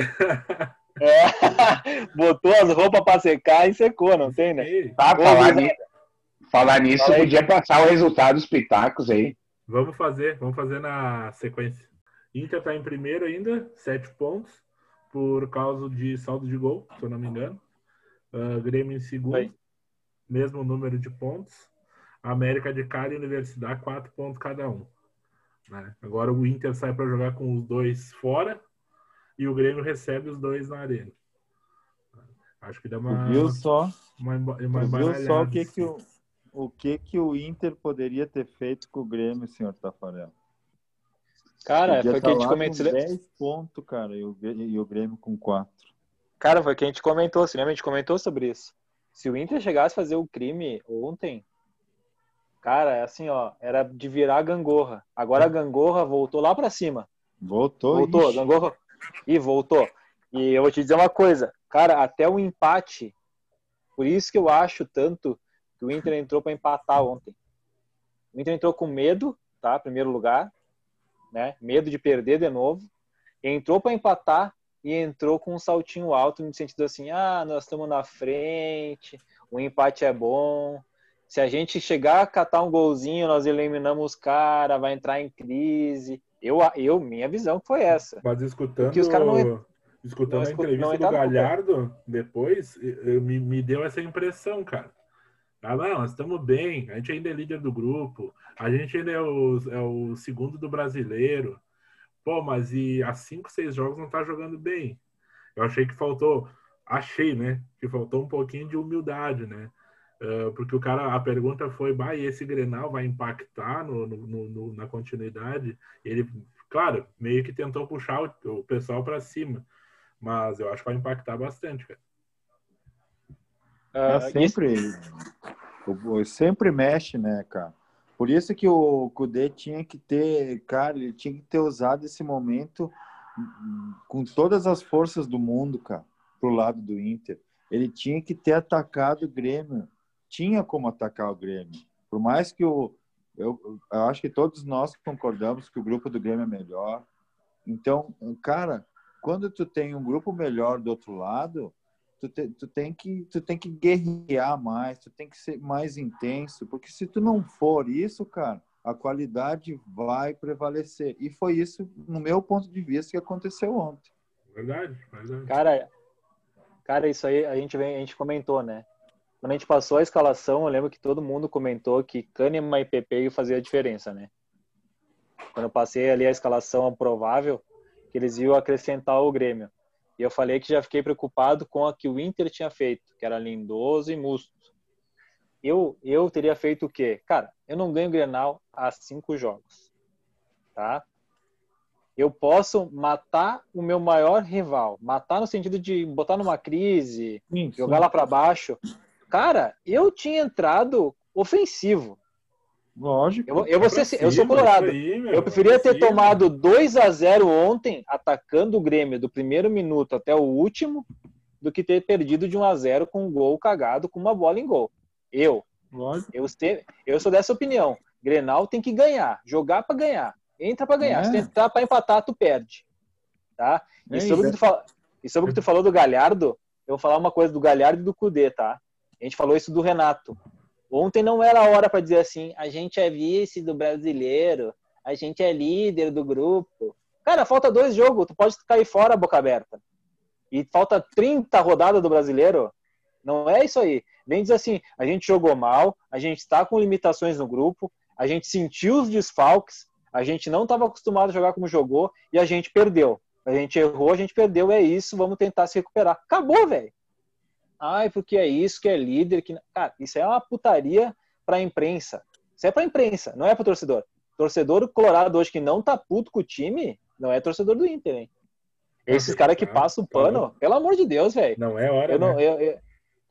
[SPEAKER 1] é, botou as roupas pra secar e secou, não tem, né?
[SPEAKER 2] Ei,
[SPEAKER 4] Tá, falar, ni- falar nisso,
[SPEAKER 1] Fala
[SPEAKER 4] podia passar o resultado dos pitacos aí.
[SPEAKER 2] Vamos fazer, vamos fazer na sequência. Inter tá em primeiro ainda, sete pontos, por causa de saldo de gol, se eu não me engano. Ah, Grêmio em segundo,
[SPEAKER 1] Aí.
[SPEAKER 2] mesmo número de pontos. América de Cali e Universidade, quatro pontos cada um. né? Agora o Inter sai para jogar com os dois fora e o Grêmio recebe os dois na arena. Acho que dá uma,
[SPEAKER 3] Tu viu só,
[SPEAKER 2] uma, uma
[SPEAKER 3] viu só o que que o, o que que o Inter poderia ter feito com o Grêmio, senhor Tafarel?
[SPEAKER 1] Cara,
[SPEAKER 3] Podia
[SPEAKER 1] foi o
[SPEAKER 3] tá
[SPEAKER 1] que a gente comentou.
[SPEAKER 3] com 10 pontos, cara, e o, Grê- e o Grêmio com 4.
[SPEAKER 1] Cara, foi o que a gente comentou, se lembra? A gente comentou sobre isso. Se o Inter chegasse a fazer o crime ontem, cara, é assim, ó, era de virar gangorra. Agora a gangorra voltou lá pra cima.
[SPEAKER 3] Voltou,
[SPEAKER 1] Voltou,
[SPEAKER 3] ixi.
[SPEAKER 1] gangorra. E voltou. E eu vou te dizer uma coisa, cara, até o empate, por isso que eu acho tanto que o Inter entrou pra empatar ontem. O Inter entrou com medo, tá? Primeiro lugar, né? Medo de perder de novo. Entrou pra empatar e entrou com um saltinho alto no sentido assim: ah, nós estamos na frente, o empate é bom. Se a gente chegar a catar um golzinho, nós eliminamos os caras, vai entrar em crise. Eu, eu, minha visão foi essa.
[SPEAKER 2] Mas escutando,
[SPEAKER 1] os caras não-
[SPEAKER 2] escutando
[SPEAKER 1] não
[SPEAKER 2] a entrevista do Galhardo depois, eu- eu- me, me deu essa impressão, cara. Ah, não, nós estamos bem, a gente ainda é líder do grupo, a gente ainda é o, é o segundo do brasileiro. Pô, mas e há cinco, seis jogos não tá jogando bem. Eu achei que faltou, achei, né? Que faltou um pouquinho de humildade, né? Ah, porque o cara, a pergunta foi, bah, e esse Grenal vai impactar no, no- no- no- na continuidade? Ele, claro, meio que tentou puxar o, o pessoal para cima, mas eu acho que vai impactar bastante, cara.
[SPEAKER 1] Ah,
[SPEAKER 3] É sempre, o- o- sempre mexe, né, cara? Por isso que o Kudê tinha que ter, cara, ele tinha que ter usado esse momento hum, com todas as forças do mundo, cara, pro lado do Inter. Ele tinha que ter atacado o Grêmio. Tinha como atacar o Grêmio. Por mais que o. Eu, eu acho que todos nós concordamos que o grupo do Grêmio é melhor. Então, cara, quando tu tem um grupo melhor do outro lado, tu, te- tu tem que tu tem que guerrear mais, tu tem que ser mais intenso, porque se tu não for isso, cara, a qualidade vai prevalecer. E foi isso, no meu ponto de vista, que aconteceu ontem.
[SPEAKER 2] Verdade, verdade.
[SPEAKER 1] Cara, cara, isso aí a gente vem, a gente comentou, né? Quando a gente passou a escalação, eu lembro que todo mundo comentou que Kahneman e Pepe fazia a diferença, né? quando eu passei ali a escalação provável, que eles iam acrescentar o Grêmio. E eu falei que já fiquei preocupado com a que o Inter tinha feito, que era Lindoso e Musto. Eu, eu teria feito o quê? Cara, eu não ganho Grenal há cinco jogos, tá? Eu posso matar o meu maior rival, matar no sentido de botar numa crise,
[SPEAKER 3] Sim,
[SPEAKER 1] jogar
[SPEAKER 3] sim.
[SPEAKER 1] lá para baixo. Cara, eu tinha entrado ofensivo.
[SPEAKER 3] Lógico.
[SPEAKER 1] Eu, eu, vou ser- eu sou colorado.
[SPEAKER 2] isso aí, meu,
[SPEAKER 1] Eu preferia ter
[SPEAKER 2] cima.
[SPEAKER 1] tomado 2 a 0 ontem, atacando o Grêmio do primeiro minuto até o último, do que ter perdido de 1 a 0 com um gol cagado com uma bola em gol. Eu,
[SPEAKER 3] Lógico.
[SPEAKER 1] eu, eu sou dessa opinião. Grenal tem que ganhar, jogar pra ganhar, entra pra ganhar.
[SPEAKER 3] É.
[SPEAKER 1] Se tu entrar pra empatar, tu perde. Tá? E
[SPEAKER 3] É
[SPEAKER 1] sobre, o
[SPEAKER 3] isso.
[SPEAKER 1] que tu fala- e sobre o que tu falou do Galhardo, eu vou falar uma coisa do Galhardo e do Cudê, tá? A gente falou isso do Renato. Ontem não era a hora para dizer assim, a gente é vice do brasileiro, a gente é líder do grupo. Cara, falta dois jogos, tu pode cair fora boca aberta. E falta 30 rodadas do brasileiro. Não é isso aí. Vem dizer assim, a gente jogou mal, a gente está com limitações no grupo, a gente sentiu os desfalques, a gente não estava acostumado a jogar como jogou e a gente perdeu. A gente errou, a gente perdeu, é isso, vamos tentar se recuperar. Acabou, velho. Ai, porque é isso que é líder. Que... Cara, isso é uma putaria pra imprensa. Isso é pra imprensa, não é pro torcedor. Torcedor colorado hoje que não tá puto com o time, não é torcedor do Inter, hein? Esses caras que passam o
[SPEAKER 2] tá
[SPEAKER 1] pano, pelo amor de Deus, velho.
[SPEAKER 2] Não é hora,
[SPEAKER 1] Eu não,
[SPEAKER 2] né?
[SPEAKER 1] eu, eu-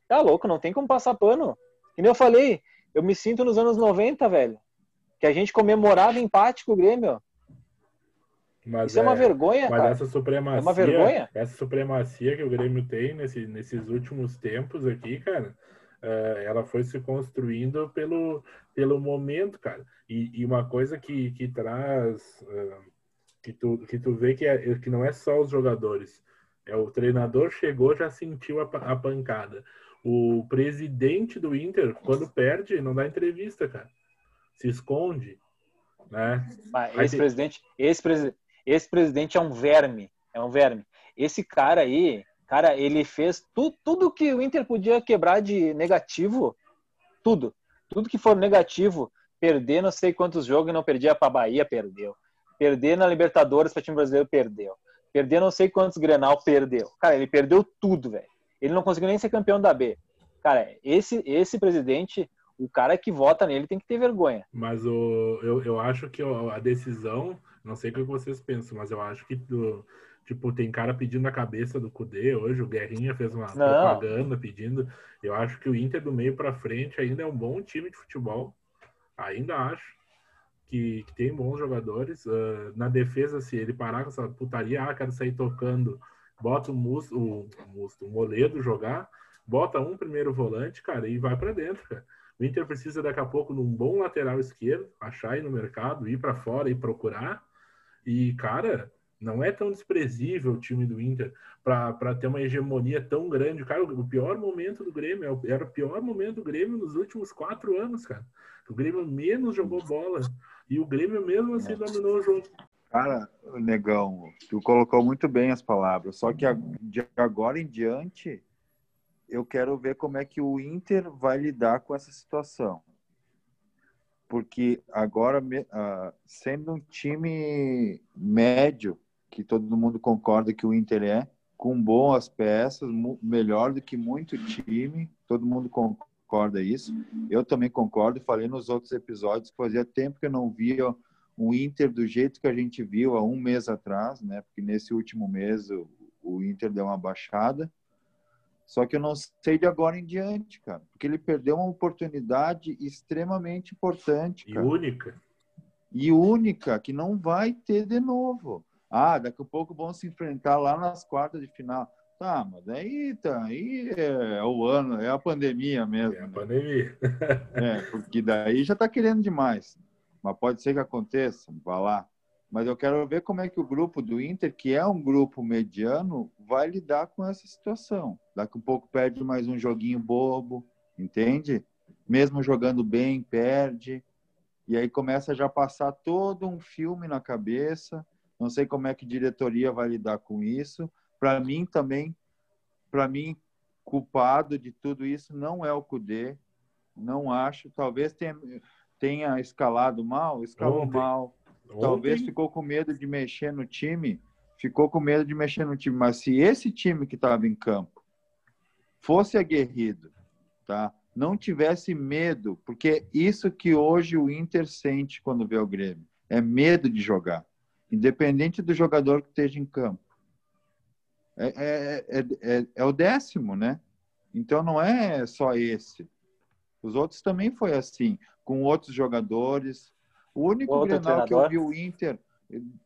[SPEAKER 1] tá louco, não tem como passar pano. Que nem eu falei, eu me sinto nos anos 90, velho. Que a gente comemorava empate com o Grêmio.
[SPEAKER 2] Mas
[SPEAKER 1] Isso é, uma vergonha,
[SPEAKER 2] Mas
[SPEAKER 1] cara.
[SPEAKER 2] essa supremacia,
[SPEAKER 1] É uma vergonha.
[SPEAKER 2] essa supremacia que o Grêmio tem nesse, nesses últimos tempos aqui, cara, eh, ela foi se construindo pelo, pelo momento, cara. E, e uma coisa que, que traz, eh, que, tu, que tu vê que, é, que não é só os jogadores, é o treinador chegou, já sentiu a, a pancada. O presidente do Inter, quando perde, não dá entrevista, cara. Se esconde, né?
[SPEAKER 1] Esse
[SPEAKER 2] tem-
[SPEAKER 1] presidente, esse, esse presidente é um verme, é um verme. Esse cara aí, cara, ele fez tu, tudo que o Inter podia quebrar de negativo, tudo, tudo que for negativo, perder não sei quantos jogos e não perdia para Bahia, perdeu. Perder na Libertadores para time brasileiro, perdeu. Perder não sei quantos Grenal, perdeu. Cara, ele perdeu tudo, velho. Ele não conseguiu nem ser campeão da B. Cara, esse esse presidente, o cara que vota nele tem que ter vergonha.
[SPEAKER 2] Mas o, eu, eu acho que a decisão, não sei o que vocês pensam, mas eu acho que do- tipo, tem cara pedindo a cabeça do Cudê hoje, o Guerrinha fez uma
[SPEAKER 1] Não.
[SPEAKER 2] propaganda pedindo. Eu acho que o Inter do meio para frente ainda é um bom time de futebol. Ainda acho que, que tem bons jogadores. Ah, na defesa, se ele parar com essa putaria, ah, quero sair tocando, bota o Musto, o, Musto, o Moledo jogar, bota um primeiro volante, cara, e vai para dentro, cara. O Inter precisa daqui a pouco de um bom lateral esquerdo, achar aí no mercado, ir para fora e procurar. E, cara, não é tão desprezível o time do Inter para ter uma hegemonia tão grande. Cara, o pior momento do Grêmio é era o pior momento do Grêmio nos últimos quatro anos, cara. O Grêmio menos jogou bola. E o Grêmio mesmo assim dominou o jogo.
[SPEAKER 3] Cara, negão, tu colocou muito bem as palavras. Só que de agora em diante, eu quero ver como é que o Inter vai lidar com essa situação. Porque agora, ah, sendo um time médio, que todo mundo concorda que o Inter é, com boas peças, melhor do que muito time, todo mundo concorda isso. Eu também concordo, falei nos outros episódios que fazia tempo que eu não via um Inter do jeito que a gente viu há um mês atrás, né? Porque nesse último mês o, o Inter deu uma baixada. Só que eu não sei de agora em diante, cara, porque ele perdeu uma oportunidade extremamente importante,
[SPEAKER 2] E
[SPEAKER 3] cara
[SPEAKER 2] única.
[SPEAKER 3] e única que não vai ter de novo. Ah, daqui a pouco vão se enfrentar lá nas quartas de final. Tá, mas aí tá, aí é o ano, é a pandemia mesmo.
[SPEAKER 2] É a
[SPEAKER 3] né?
[SPEAKER 2] pandemia.
[SPEAKER 3] É, porque daí já tá querendo demais. Mas pode ser que aconteça, vá lá. Mas eu quero ver como é que o grupo do Inter, que é um grupo mediano, vai lidar com essa situação. Daqui a pouco perde mais um joguinho bobo, entende? Mesmo jogando bem, perde. E aí começa já a passar todo um filme na cabeça. Não sei como é que a diretoria vai lidar com isso. Para mim também, para mim, culpado de tudo isso não é o Cudê. Não acho. Talvez tenha, tenha escalado mal, escalou
[SPEAKER 2] Ontem.
[SPEAKER 3] mal. Talvez ficou com medo de mexer no time, ficou com medo de mexer no time. Mas se esse time que estava em campo fosse aguerrido, tá? Não tivesse medo, porque isso que hoje o Inter sente quando vê o Grêmio é medo de jogar, independente do jogador que esteja em campo. É, é, é, é, é o décimo, né? Então não é só esse. Os outros também foi assim, com outros jogadores. O único
[SPEAKER 1] Outro
[SPEAKER 3] Grenal que eu vi o Inter,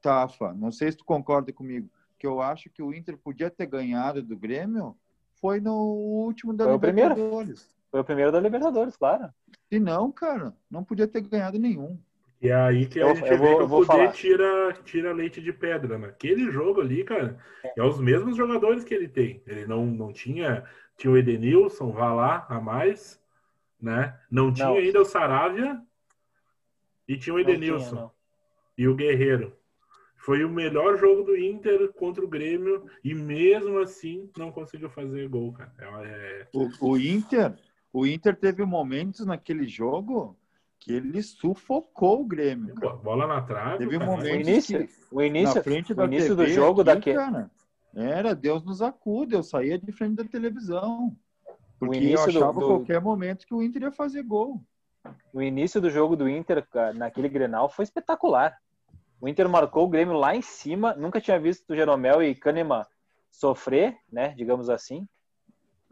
[SPEAKER 3] Tafa, não sei se tu concorda comigo, que eu acho que o Inter podia ter ganhado do Grêmio foi no último da
[SPEAKER 1] Foi o primeiro.
[SPEAKER 3] Libertadores.
[SPEAKER 1] Foi o primeiro da Libertadores, claro.
[SPEAKER 3] Se não, cara, não podia ter ganhado nenhum.
[SPEAKER 2] E é aí que
[SPEAKER 1] Eu-
[SPEAKER 2] a gente
[SPEAKER 1] eu
[SPEAKER 2] vê
[SPEAKER 1] vou-
[SPEAKER 2] que o
[SPEAKER 1] falar.
[SPEAKER 2] tira, tira leite de pedra. Naquele jogo ali, cara, é os mesmos jogadores que ele tem. Ele não, não tinha. Tinha o Edenilson, vá lá, a mais, né? Não tinha
[SPEAKER 1] Não.
[SPEAKER 2] ainda o Saravia e tinha o
[SPEAKER 1] tinha,
[SPEAKER 2] Edenilson
[SPEAKER 1] não.
[SPEAKER 2] e o Guerreiro. Foi o melhor jogo do Inter contra o Grêmio e mesmo assim não conseguiu fazer gol, cara. É,
[SPEAKER 3] O, o Inter, o Inter teve momentos naquele jogo que ele sufocou o Grêmio.
[SPEAKER 2] é,
[SPEAKER 3] cara.
[SPEAKER 2] bola na trave.
[SPEAKER 3] Teve
[SPEAKER 2] cara.
[SPEAKER 1] O
[SPEAKER 3] momento
[SPEAKER 1] início,
[SPEAKER 3] que-
[SPEAKER 1] o início,
[SPEAKER 3] na frente
[SPEAKER 1] o
[SPEAKER 3] da
[SPEAKER 1] início
[SPEAKER 3] TV
[SPEAKER 1] do jogo
[SPEAKER 3] aqui,
[SPEAKER 1] daquele.
[SPEAKER 3] cara, era Deus nos acuda, eu saía de frente da televisão. Porque eu
[SPEAKER 1] início do-
[SPEAKER 3] achava
[SPEAKER 1] do-
[SPEAKER 3] qualquer momento que o Inter ia fazer gol.
[SPEAKER 1] O início do jogo do Inter naquele Grenal foi espetacular. O Inter marcou o Grêmio lá em cima, nunca tinha visto o Jeromel e Kahneman sofrer, né, digamos assim.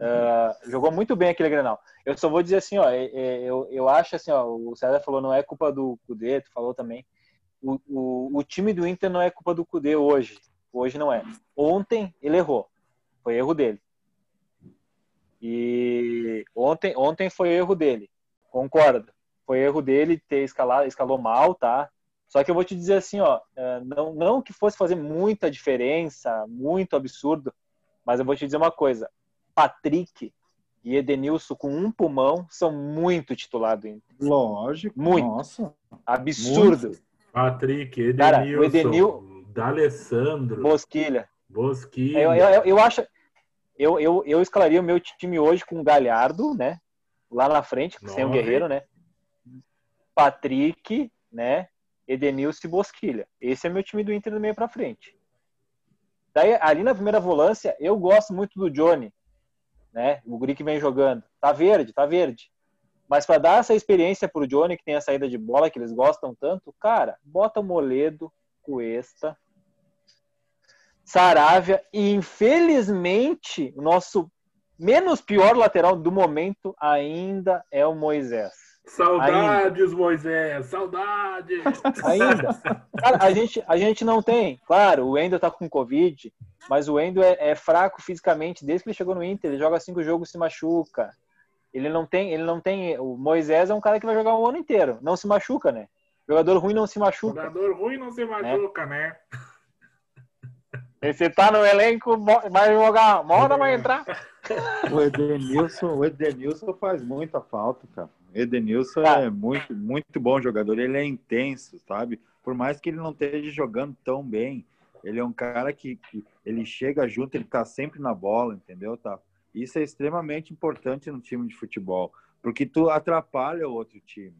[SPEAKER 1] Ah, jogou muito bem aquele Grenal. Eu só vou dizer assim, ó, é- é, eu, eu acho assim, ó, o César falou, não é culpa do Cudê, tu falou também. O, o, o time do Inter não é culpa do Cudê hoje. Hoje não é. Ontem ele errou. Foi erro dele. E ontem, ontem foi erro dele. Concordo. Foi erro dele ter escalado, escalou mal, tá? Só que eu vou te dizer assim, ó, eh, não, não que fosse fazer muita diferença, muito absurdo, mas eu vou te dizer uma coisa. Patrick e Edenilson com um pulmão são muito titular do Inter.
[SPEAKER 3] Lógico.
[SPEAKER 1] Muito.
[SPEAKER 3] Nossa.
[SPEAKER 2] É,
[SPEAKER 1] Absurdo.
[SPEAKER 2] Patrick,
[SPEAKER 1] Cara, o
[SPEAKER 2] Edenilson,
[SPEAKER 1] Edenil-
[SPEAKER 2] D'Alessandro,
[SPEAKER 1] Bosquilha.
[SPEAKER 2] Bosquilha.
[SPEAKER 1] Eu, eu, eu acho. Eu, eu, eu escalaria o meu time hoje com o Galhardo, né? Lá na frente, sem o. Guerreiro, né? Patrick, né? Edenilson e Bosquilha. Esse é meu time do Inter do meio pra frente. Daí, ali na primeira volância, eu gosto muito do Johnny, né? O guri que vem jogando. Tá verde, tá verde. Mas para dar essa experiência pro Johnny, que tem a saída de bola que eles gostam tanto, cara, bota o Moledo, Cuesta, Saravia e infelizmente o nosso menos pior lateral do momento ainda é o Moisés.
[SPEAKER 2] Saudades, Moisés, saudades.
[SPEAKER 1] Ainda. Cara, a gente, a gente não tem. Claro, o Wendel tá com Covid, mas o Wendel é, é fraco fisicamente desde que ele chegou no Inter. Ele joga cinco jogos e se machuca. Ele não tem, ele não tem. O Moisés é um cara que vai jogar o ano inteiro. Não se machuca, né? Jogador ruim não se machuca.
[SPEAKER 2] Jogador ruim não se machuca, né?
[SPEAKER 1] Você tá no elenco, vai jogar. Hora vai entrar.
[SPEAKER 3] O Edenilson, o Edenilson faz muita falta, cara. O Edenilson
[SPEAKER 1] Tá.
[SPEAKER 3] é muito, muito bom jogador. Ele é intenso, sabe? Por mais que ele não esteja jogando tão bem, ele é um cara que, que ele chega junto, ele tá sempre na bola, entendeu? Tá? Isso é extremamente importante no time de futebol, porque tu atrapalha o outro time.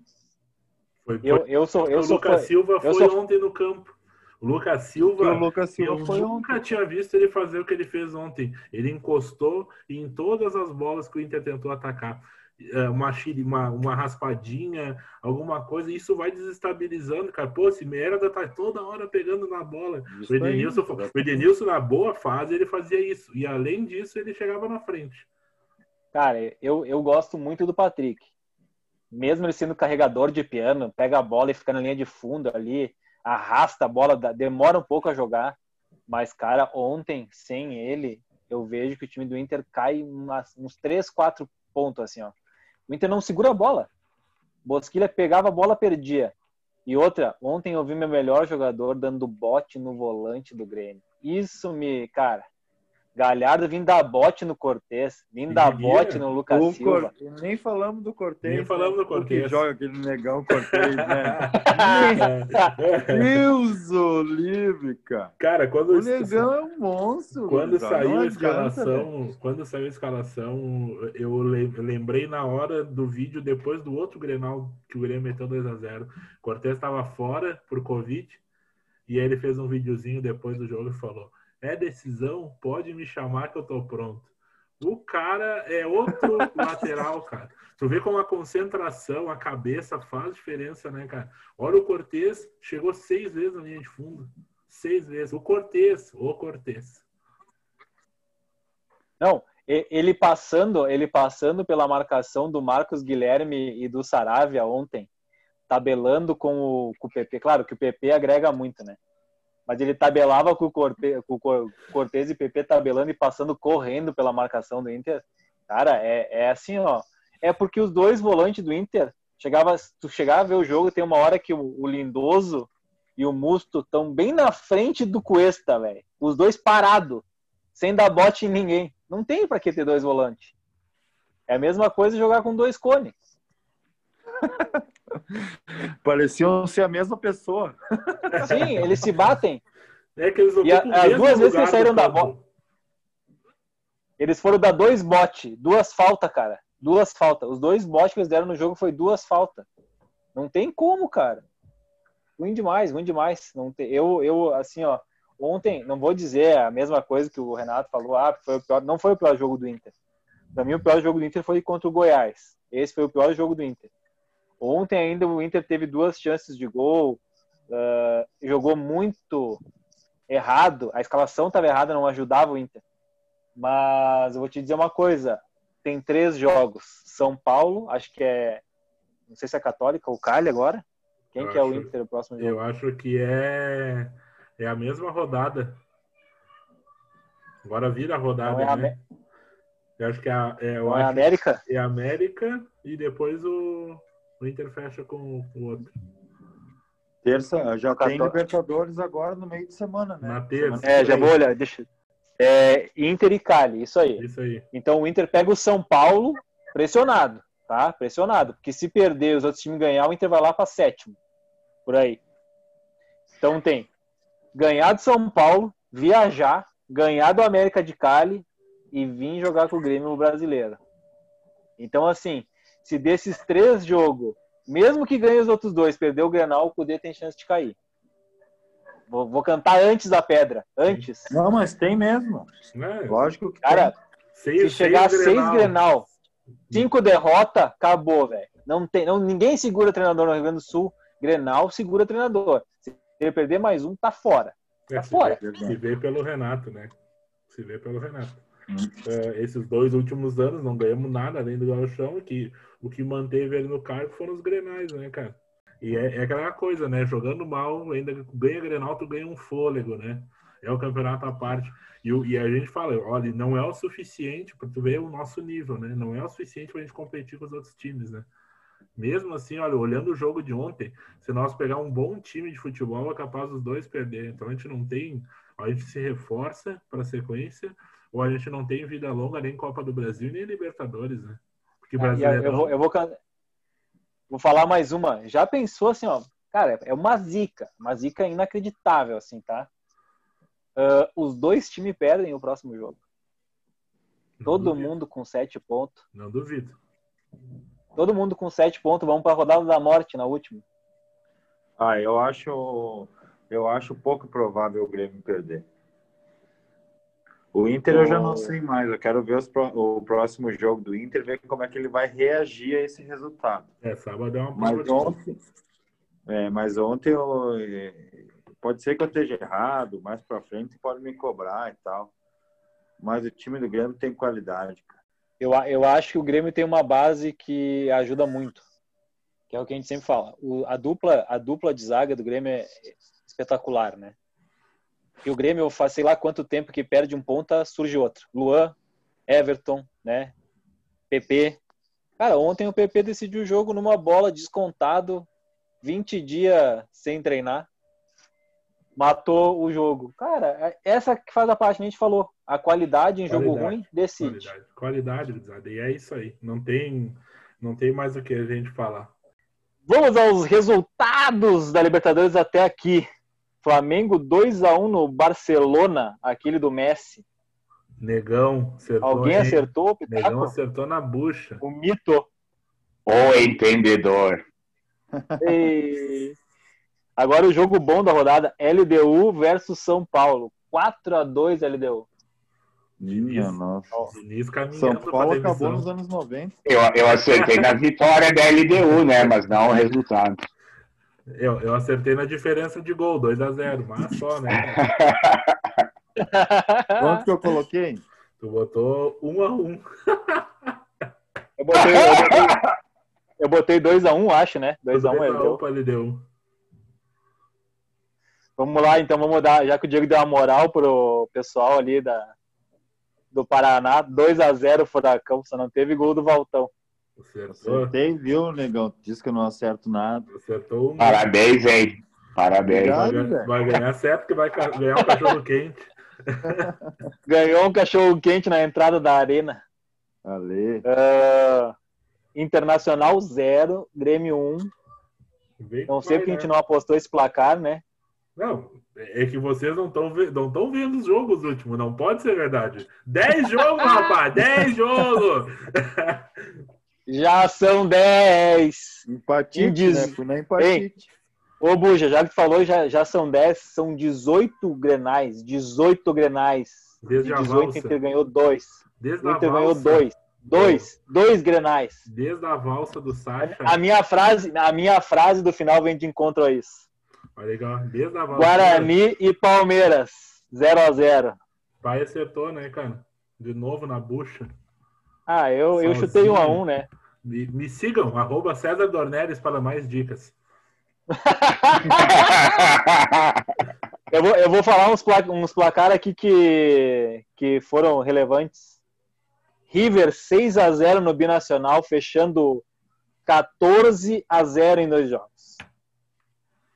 [SPEAKER 2] Foi,
[SPEAKER 1] Eu, eu sou, eu
[SPEAKER 2] o
[SPEAKER 1] sou
[SPEAKER 2] Lucas
[SPEAKER 1] fã-
[SPEAKER 2] Silva
[SPEAKER 1] eu
[SPEAKER 2] foi
[SPEAKER 1] sou-
[SPEAKER 2] ontem no campo. O Lucas Silva,
[SPEAKER 3] o Lucas Silva
[SPEAKER 2] eu
[SPEAKER 3] foi
[SPEAKER 2] nunca
[SPEAKER 3] ontem.
[SPEAKER 2] tinha visto ele fazer o que ele fez ontem. Ele encostou em todas as bolas que o Inter tentou atacar. É, Uma, uma, uma raspadinha, alguma coisa, isso vai desestabilizando, cara. Pô, esse merda tá toda hora pegando na bola.
[SPEAKER 3] Isso
[SPEAKER 2] O
[SPEAKER 3] aí,
[SPEAKER 2] Edenilson, o Edenilson, na boa fase, ele fazia isso. E além disso, ele chegava na frente.
[SPEAKER 1] Cara, eu, eu gosto muito do Patrick. Mesmo ele sendo carregador de piano, pega a bola e fica na linha de fundo ali, arrasta a bola, demora um pouco a jogar. Mas, cara, ontem, sem ele, eu vejo que o time do Inter cai umas- uns 3, 4 pontos, assim, ó. O Inter não segura a bola. Bosquilha pegava a bola, perdia. E outra, ontem eu vi meu melhor jogador dando bote no volante do Grêmio. Isso me, cara, Galhardo vindo dar bote no Cortez, vindo dar
[SPEAKER 2] Devia.
[SPEAKER 1] bote no Lucas
[SPEAKER 3] O
[SPEAKER 1] Silva.
[SPEAKER 3] Cor- Nem falamos do Cortez.
[SPEAKER 2] Nem falamos do
[SPEAKER 3] né? O que
[SPEAKER 2] Cortez.
[SPEAKER 3] joga aquele negão Cortez, né? Deus o livre, cara.
[SPEAKER 2] Cara, quando
[SPEAKER 3] O negão é um monstro.
[SPEAKER 2] Quando
[SPEAKER 3] gurizada.
[SPEAKER 2] saiu
[SPEAKER 3] Não
[SPEAKER 2] a
[SPEAKER 3] adianta, velho.
[SPEAKER 2] escalação, quando saiu a escalação, eu le- lembrei na hora do vídeo depois do outro Grenal que o Grêmio meteu 2 a 0. Cortez estava fora por Covid E aí ele fez um videozinho depois do jogo e falou: É decisão? Pode me chamar que eu tô pronto. O cara é outro lateral, cara. Tu vê como a concentração, a cabeça faz diferença, né, cara? Olha o Cortez, chegou seis vezes na linha de fundo. Seis vezes. O Cortez, o Cortez.
[SPEAKER 1] Não, ele passando, ele passando pela marcação do Marcos Guilherme e do Saravia ontem, tabelando com o, com o PP. Claro que o PP agrega muito, né? Mas ele tabelava com o, Corte, com o Cor- Cortez e PP tabelando e passando correndo pela marcação do Inter. Cara, é, é assim, ó. É porque os dois volantes do Inter chegava, tu chegava a ver o jogo, tem uma hora que o, o Lindoso e o Musto estão bem na frente do Cuesta, velho. Os dois parados, sem dar bote em ninguém. Não tem pra que ter dois volantes. É a mesma coisa jogar com dois cones.
[SPEAKER 3] Pareciam ser a mesma pessoa.
[SPEAKER 1] Sim, eles se batem.
[SPEAKER 2] É que eles
[SPEAKER 1] E a- as duas vezes que saíram da bola. Eles foram dar dois bote, duas faltas, cara. Duas faltas. Os dois botes que eles deram no jogo foi duas faltas. Não tem como, cara. Ruim demais, ruim demais. Não tem, eu, eu, assim, ó, ontem, não vou dizer a mesma coisa que o Renato falou, ah, foi o pior, não foi o pior jogo do Inter. Pra mim, o pior jogo do Inter foi contra o Goiás. Esse foi o pior jogo do Inter. Ontem ainda o Inter teve duas chances de gol, ah, jogou muito errado, a escalação estava errada, não ajudava o Inter. Mas eu vou te dizer uma coisa: tem três jogos. São Paulo, acho que é. Não sei se é Católica ou Cali agora. Quem
[SPEAKER 2] Eu
[SPEAKER 1] que é o
[SPEAKER 2] acho-
[SPEAKER 1] Inter no próximo jogo?
[SPEAKER 2] Eu acho que é, é a mesma rodada. Agora vira a rodada,
[SPEAKER 1] é a
[SPEAKER 2] né? Eu acho que é, a- é, eu
[SPEAKER 1] é
[SPEAKER 2] acho
[SPEAKER 1] América?
[SPEAKER 2] é América e depois o, o Inter fecha com o outro.
[SPEAKER 3] Terça, já tem
[SPEAKER 1] Cató-
[SPEAKER 3] Libertadores agora no meio de semana, né?
[SPEAKER 2] Na terça.
[SPEAKER 1] É, já vou olhar, deixa. É, Inter e Cali, isso aí.
[SPEAKER 2] Isso aí.
[SPEAKER 1] Então o Inter pega o São Paulo pressionado, tá? Pressionado. Porque se perder os outros times ganhar, o Inter vai lá para sétimo. Por aí. Então tem ganhar do São Paulo, viajar, ganhar do América de Cali e vir jogar com o Grêmio no brasileiro. Então, assim, se desses três jogos, mesmo que ganhe os outros dois, perder o Grenal, o Cudê tem chance de cair. Vou, vou cantar antes da pedra. Antes.
[SPEAKER 3] Não, mas tem mesmo.
[SPEAKER 2] Né?
[SPEAKER 3] Lógico que
[SPEAKER 1] Cara,
[SPEAKER 2] Seis,
[SPEAKER 1] se chegar a
[SPEAKER 2] seis
[SPEAKER 1] seis
[SPEAKER 2] Grenal.
[SPEAKER 1] Grenal, cinco derrota, acabou, velho. Não tem, não, ninguém segura treinador no Rio Grande do Sul. Grenal segura treinador. Se ele perder mais um, tá fora.
[SPEAKER 2] É,
[SPEAKER 1] Tá
[SPEAKER 2] se
[SPEAKER 1] fora.
[SPEAKER 2] vê- Se vê pelo Renato, né? Se vê pelo Renato. É, esses dois últimos anos não ganhamos nada além do Gauchão, e que o que manteve ele no cargo foram os Grenais, né, cara? E é, é aquela coisa, né? Jogando mal, ainda ganha Grenal, tu ganha um fôlego, né? É o campeonato à parte. E, e a gente fala, olha, não é o suficiente para tu ver o nosso nível, né? Não é o suficiente pra gente competir com os outros times, né? Mesmo assim, olha, olhando o jogo de ontem, se nós pegar um bom time de futebol, é capaz dos dois perder. Então a gente não tem, a gente se reforça para a sequência, ou a gente não tem vida longa nem Copa do Brasil nem Libertadores, né? Porque
[SPEAKER 1] E
[SPEAKER 2] brasileiro
[SPEAKER 1] eu, vou, eu vou, vou falar mais uma. Já pensou assim, ó? Cara, é uma zica. Uma zica inacreditável, assim, tá? Ah, os dois times perdem o próximo jogo. Todo
[SPEAKER 2] duvido,
[SPEAKER 1] mundo com sete pontos.
[SPEAKER 2] Não duvido.
[SPEAKER 1] Todo mundo com sete pontos. Vamos para a rodada da morte na última.
[SPEAKER 3] Ah, eu acho, eu acho pouco provável o Grêmio perder. O Inter eu já não sei mais. Eu quero ver os pró- o próximo jogo do Inter, ver como é que ele vai reagir a esse resultado.
[SPEAKER 2] É, sábado é uma
[SPEAKER 3] Mas ontem, é, mas ontem eu, é, pode ser que eu esteja errado. Mais para frente pode me cobrar e tal. Mas o time do Grêmio tem qualidade. cara.
[SPEAKER 1] Eu, eu acho que o Grêmio tem uma base que ajuda muito. Que é o que a gente sempre fala. O- a, dupla, a dupla de zaga do Grêmio é espetacular, né? E o Grêmio faz sei lá quanto tempo que perde um ponta, surge outro. Luan, Everton, né? PP. Cara, ontem o PP decidiu o jogo numa bola descontado, 20 dias sem treinar. Matou o jogo. Cara, é- essa que faz a parte que a gente falou. A qualidade em jogo
[SPEAKER 2] Qualidade,
[SPEAKER 1] ruim decide.
[SPEAKER 2] Qualidade, qualidade. E é isso aí. Não tem, não tem mais o que a gente falar.
[SPEAKER 1] Vamos aos resultados da Libertadores até aqui. Flamengo 2 a 1 no Barcelona, aquele do Messi.
[SPEAKER 2] Negão acertou.
[SPEAKER 1] Alguém
[SPEAKER 2] hein?
[SPEAKER 1] acertou o
[SPEAKER 2] Negão
[SPEAKER 1] Pitaco?
[SPEAKER 2] acertou na bucha.
[SPEAKER 1] O mito.
[SPEAKER 4] O entendedor.
[SPEAKER 1] E... Agora o jogo bom da rodada, LDU versus São Paulo. 4 a 2 LDU.
[SPEAKER 3] Minha nossa.
[SPEAKER 2] Diniz caminhando
[SPEAKER 3] São Paulo acabou nos anos 90.
[SPEAKER 4] Eu, eu acertei na vitória da LDU, né? Mas não o resultado.
[SPEAKER 2] Eu, eu acertei na diferença de gol, 2x0, mas só, né?
[SPEAKER 3] Quanto que eu coloquei?
[SPEAKER 2] Tu botou 1x1.
[SPEAKER 1] Eu botei, eu botei, eu botei 2x1, acho, né? 2x1
[SPEAKER 2] 2x1
[SPEAKER 1] LDU.
[SPEAKER 2] pra LDU.
[SPEAKER 1] Vamos lá, então vamos dar, já que o Diego deu uma moral pro pessoal ali da, do Paraná, 2x0 Furacão, só não teve gol do Valtão.
[SPEAKER 2] Acertou,
[SPEAKER 3] Acertei, viu, negão? Diz que eu não acerto nada.
[SPEAKER 2] acertou um.
[SPEAKER 4] Parabéns, hein? Parabéns.
[SPEAKER 3] Obrigado.
[SPEAKER 2] Vai, ganhar- vai ganhar certo que vai ganhar um cachorro quente.
[SPEAKER 1] Ganhou um cachorro quente na entrada da arena.
[SPEAKER 3] Ale.
[SPEAKER 1] Ah, Internacional 0, Grêmio 1.
[SPEAKER 2] Vem
[SPEAKER 1] Não sei porque a gente
[SPEAKER 2] né?
[SPEAKER 1] não apostou esse placar, né?
[SPEAKER 2] Não, é que vocês não estão não tão vendo os jogos últimos, não pode ser verdade. 10 jogos, rapaz, 10 jogos!
[SPEAKER 1] Já são 10.
[SPEAKER 3] Empatite,
[SPEAKER 1] Indiz-
[SPEAKER 3] né? Fui na empatite.
[SPEAKER 1] Ô, Buja, já que falou, já, já são 10, são 18 grenais. 18 grenais.
[SPEAKER 2] Desde
[SPEAKER 1] De
[SPEAKER 2] a
[SPEAKER 1] 18, o
[SPEAKER 2] valsa.
[SPEAKER 1] Inter ganhou 2.
[SPEAKER 2] Desde
[SPEAKER 1] O
[SPEAKER 2] a
[SPEAKER 1] Inter ganhou
[SPEAKER 2] valsa.
[SPEAKER 1] 2. 2. 2 grenais.
[SPEAKER 2] Desde a valsa do Sacha.
[SPEAKER 1] A minha frase, a minha frase do final vem de encontro a isso.
[SPEAKER 2] Olha legal. Desde a valsa.
[SPEAKER 1] Guarani e Palmeiras, 0 a 0
[SPEAKER 2] Pai acertou, né, cara? De novo na bucha.
[SPEAKER 1] Ah, eu, eu chutei 1 a 1 né?
[SPEAKER 2] Me, me sigam, arroba César Dornelles para mais dicas.
[SPEAKER 1] Eu vou, eu vou falar uns, pla uns placar aqui que, que foram relevantes. River 6 a 0 no Binacional, fechando 14 a 0 em dois jogos.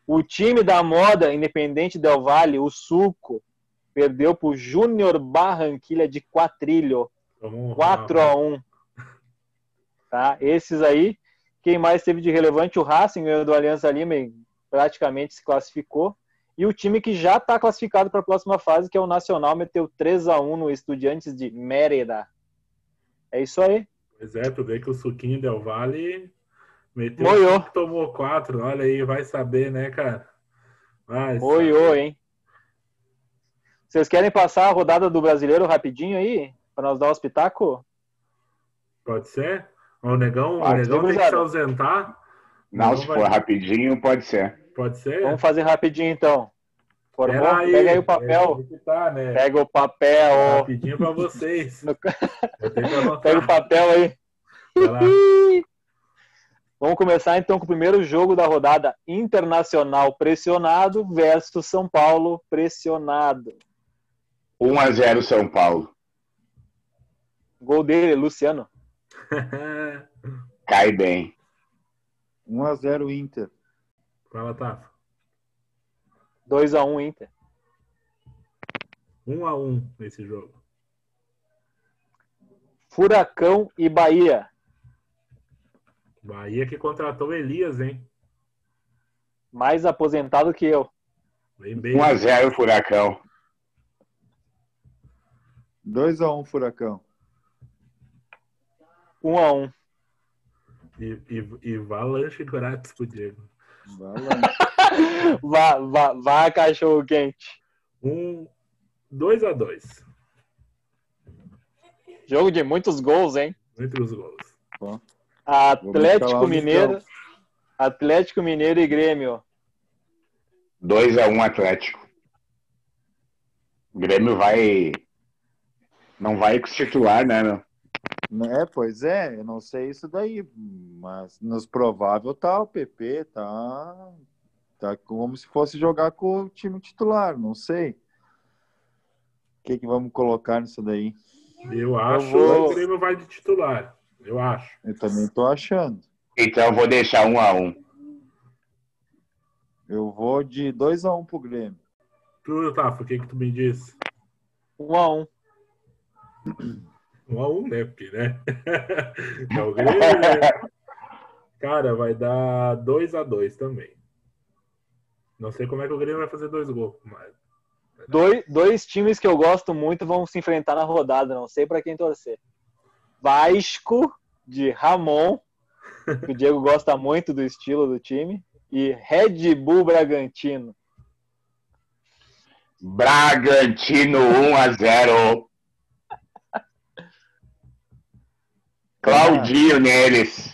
[SPEAKER 1] O time da moda Independente Del Valle, o Suco, perdeu para o Júnior Barranquilha de Quatrilho,
[SPEAKER 2] Vamos
[SPEAKER 1] 4 a 1 Tá? Esses aí. Quem mais teve de relevante? O Racing ganhou do Aliança Lima e praticamente se classificou. E o time que já está classificado para a próxima fase, que é o Nacional, meteu 3 a 1 no Estudiantes de Mérida. É isso aí.
[SPEAKER 2] Pois é, tu vê que o Suquinho Del Valle meteu
[SPEAKER 1] Moiou.
[SPEAKER 2] tomou quatro. Olha aí, vai saber, né, cara? Vai
[SPEAKER 1] Oi,
[SPEAKER 2] saber.
[SPEAKER 1] hein? Vocês querem passar a rodada do brasileiro rapidinho aí? Para nós dar os pitacos?
[SPEAKER 2] Pode ser? O negão, o negão
[SPEAKER 1] ser,
[SPEAKER 2] tem que se ausentar.
[SPEAKER 4] Não, se
[SPEAKER 2] vai-
[SPEAKER 4] for rapidinho, pode ser.
[SPEAKER 2] Pode ser?
[SPEAKER 1] Vamos fazer rapidinho então. Formou?
[SPEAKER 2] Aí,
[SPEAKER 1] Pega aí o
[SPEAKER 2] é
[SPEAKER 1] papel.
[SPEAKER 2] que tá, né?
[SPEAKER 1] Pega o papel.
[SPEAKER 2] Rapidinho pra vocês.
[SPEAKER 1] No-. Pega o papel aí.
[SPEAKER 2] Vai.
[SPEAKER 1] Vamos começar então com o primeiro jogo da rodada Internacional pressionado versus São Paulo pressionado.
[SPEAKER 4] 1x0 São Paulo.
[SPEAKER 1] Gol dele, Luciano.
[SPEAKER 4] Cai bem.
[SPEAKER 3] 1x0 Inter.
[SPEAKER 2] Fala, Tafa.
[SPEAKER 1] 2x1 Inter.
[SPEAKER 2] Um a um nesse jogo.
[SPEAKER 1] Furacão e Bahia.
[SPEAKER 2] Bahia que contratou Elias, hein?
[SPEAKER 1] Mais aposentado que eu.
[SPEAKER 2] Bem, bem.
[SPEAKER 4] 1x0 Furacão.
[SPEAKER 3] 2x1 Furacão.
[SPEAKER 1] 1x1.
[SPEAKER 2] E, e, e vá lanche grátis pro Diego.
[SPEAKER 3] Vai lá.
[SPEAKER 1] Vá, vá, vá, cachorro quente.
[SPEAKER 2] Um, dois a dois.
[SPEAKER 1] Jogo de muitos gols, hein?
[SPEAKER 2] Muitos gols.
[SPEAKER 3] escalar
[SPEAKER 1] Atlético Mineiro. Atlético Mineiro e Grêmio.
[SPEAKER 4] 2x1 Atlético. O Grêmio vai. Não vai com titular, né, meu?
[SPEAKER 3] É, pois é, eu não sei isso daí, mas nos provável tá o PP, tá, tá como se fosse jogar com o time titular, não sei. O que que vamos colocar nisso daí?
[SPEAKER 2] Eu acho
[SPEAKER 1] vou-
[SPEAKER 2] que o Grêmio vai de titular. Eu acho.
[SPEAKER 3] Eu também tô achando.
[SPEAKER 4] Então eu vou deixar 1x1.
[SPEAKER 3] Eu vou de 2x1 pro Grêmio.
[SPEAKER 2] Tu, Tafa, o que que tu me diz?
[SPEAKER 1] 1x1.
[SPEAKER 2] Um a um, né? Porque, né? É o Grêmio, né? Cara, vai dar 2 a 2 também. Não sei como é que o Grêmio vai fazer dois gols, mas
[SPEAKER 1] Dois, dois times que eu gosto muito vão se enfrentar na rodada, não sei pra quem torcer. Vasco, de Ramon, que o Diego gosta muito do estilo do time, e Red Bull Bragantino.
[SPEAKER 4] Bragantino 1 a 0. Claudinho neles.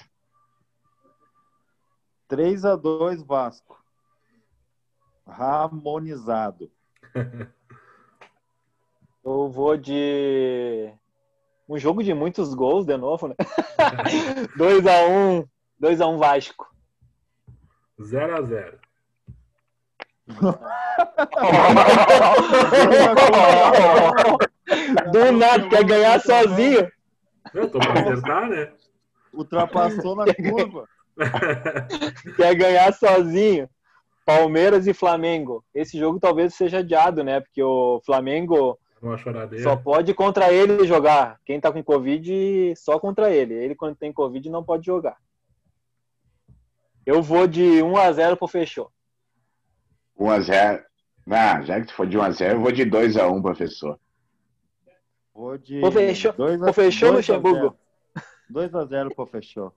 [SPEAKER 3] 3 a 2 Vasco. Ramonizado.
[SPEAKER 1] Eu vou de um jogo de muitos gols de novo, né? 2x1, 2x1 Vasco.
[SPEAKER 2] 0x0.
[SPEAKER 1] Do nada, quer ganhar sozinho.
[SPEAKER 2] Eu tô pra acertar, né?
[SPEAKER 3] Ultrapassou na curva.
[SPEAKER 1] Quer ganhar sozinho. Palmeiras e Flamengo. Esse jogo talvez seja adiado, né? Porque o Flamengo
[SPEAKER 2] choradeira.
[SPEAKER 1] só pode contra ele jogar. Quem tá com Covid, só contra ele. Ele, quando tem Covid, não pode jogar. Eu vou de 1x0 pro Fechou.
[SPEAKER 4] 1x0. Ah, já que tu for de 1x0, eu vou de 2x1, professor.
[SPEAKER 3] Vou de.
[SPEAKER 1] Pô, fechou,
[SPEAKER 3] dois
[SPEAKER 1] a, fechou
[SPEAKER 3] dois
[SPEAKER 1] Luxemburgo?
[SPEAKER 3] 2x0 pro fechou.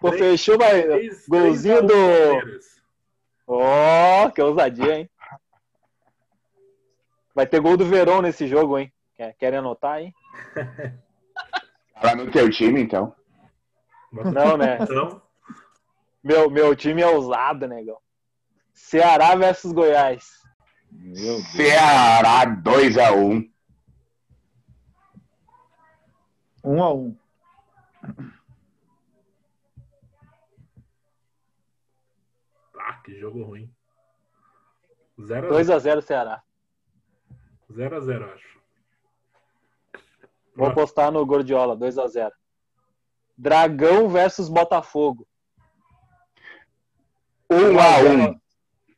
[SPEAKER 2] Pô,
[SPEAKER 1] fechou, vai. Golzinho do. Ó, oh, que ousadia, hein? Vai ter gol do Verão nesse jogo, hein? Querem anotar, hein?
[SPEAKER 4] Pra tá no teu time, então.
[SPEAKER 1] Não, né?
[SPEAKER 2] Não.
[SPEAKER 1] Meu, meu time é ousado, negão. Ceará versus Goiás.
[SPEAKER 4] Ceará 2x1.
[SPEAKER 3] Um a um.
[SPEAKER 2] Ah, que jogo ruim. 2
[SPEAKER 1] a 0 Ceará.
[SPEAKER 2] 0 a 0 acho.
[SPEAKER 1] Vou apostar no Gordiola, 2 a 0 Dragão versus Botafogo.
[SPEAKER 4] 1
[SPEAKER 1] a 1.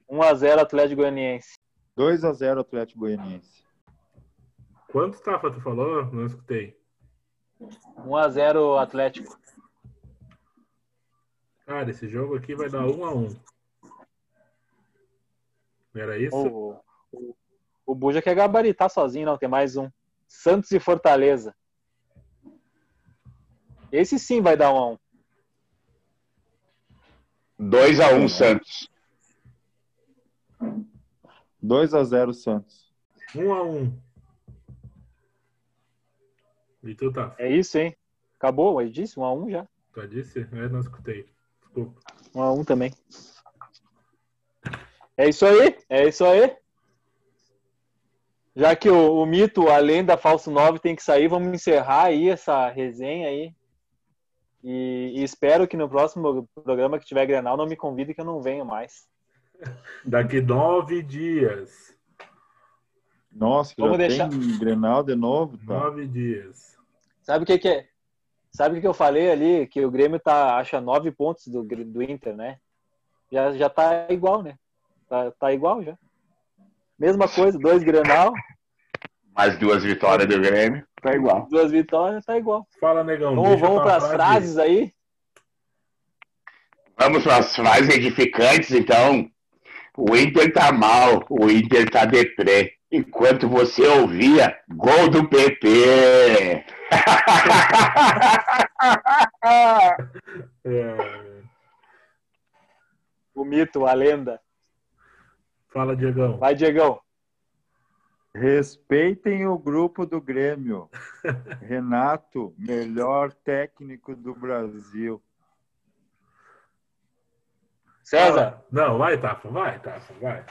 [SPEAKER 1] 1 a 0 Atlético Goianiense.
[SPEAKER 3] 2 a 0 Atlético Goianiense.
[SPEAKER 2] Quanto Tafa tu falou? Não escutei.
[SPEAKER 1] 1x0 Atlético.
[SPEAKER 2] Cara, esse jogo aqui vai dar 1x1. Era isso?
[SPEAKER 1] O, o, o Buja quer gabaritar sozinho, não. Tem mais um. Santos e Fortaleza. Esse sim vai dar 1x1.
[SPEAKER 4] 2x1 Santos.
[SPEAKER 3] 2x0 Santos.
[SPEAKER 2] 1x1. E tu, Tafa?
[SPEAKER 1] É isso, hein? Acabou, eu disse 1x1 já.
[SPEAKER 2] Tu disse? Eu não escutei. Desculpa.
[SPEAKER 1] 1x1 também. É isso aí, é isso aí. Já que o, o mito, além da Falso 9, tem que sair, vamos encerrar aí essa resenha aí. E, e espero que no próximo programa que tiver Grenal não me convide que eu não venho mais.
[SPEAKER 2] Daqui nove dias.
[SPEAKER 3] Nossa, já
[SPEAKER 1] Vamos
[SPEAKER 3] tem
[SPEAKER 1] deixar-
[SPEAKER 3] Grenal de novo? Tá.
[SPEAKER 2] Nove dias.
[SPEAKER 1] Sabe o que, que é? Sabe o que, eu falei ali? Que o Grêmio tá, acha nove pontos do, do Inter, né? Já, já tá igual, né? Tá, tá igual já. Mesma coisa, dois Grenal,
[SPEAKER 4] Mais duas vitórias do Grêmio. Tá igual.
[SPEAKER 1] duas vitórias, tá igual.
[SPEAKER 2] Fala, negão.
[SPEAKER 1] Vamos,
[SPEAKER 2] deixa
[SPEAKER 1] vamos para as
[SPEAKER 2] frase.
[SPEAKER 1] frases aí.
[SPEAKER 4] Vamos para as frases edificantes, então. O Inter tá mal, o Inter tá deprê. Enquanto você ouvia, gol do PP.
[SPEAKER 2] É,
[SPEAKER 1] O mito, a lenda.
[SPEAKER 2] Fala, Diegão.
[SPEAKER 1] Vai, Diegão.
[SPEAKER 3] Respeitem o grupo do Grêmio. Renato, melhor técnico do Brasil.
[SPEAKER 1] César,
[SPEAKER 2] Fala. Não, vai, Tafa. Vai, Tafa. Vai.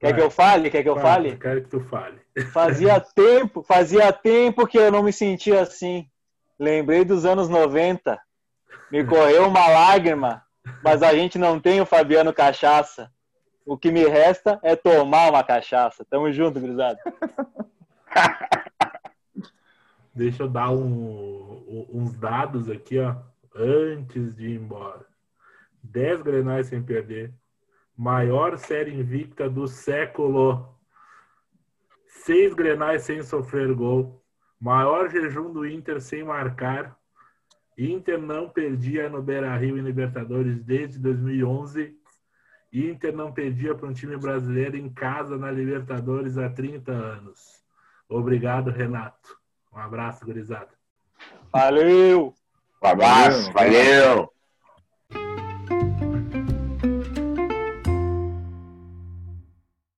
[SPEAKER 1] Quer que eu fale? Quer que eu fale?
[SPEAKER 2] Quero que tu fale.
[SPEAKER 1] Fazia tempo, fazia tempo que eu não me sentia assim. Lembrei dos anos 90. Me correu uma lágrima, mas a gente não tem o Fabiano Cachaça. O que me resta é tomar uma cachaça. Tamo junto, gurizada.
[SPEAKER 2] Deixa eu dar um- uns dados aqui, ó, antes de ir embora. 10 grenais sem perder. Maior série invicta do século. Seis grenais sem sofrer gol. Maior jejum do Inter sem marcar. Inter não perdia no Beira-Rio em Libertadores desde 2011. Inter não perdia para um time brasileiro em casa na Libertadores há 30 anos. Obrigado, Renato. Um abraço, gurizada.
[SPEAKER 1] Valeu!
[SPEAKER 4] Um abraço, valeu.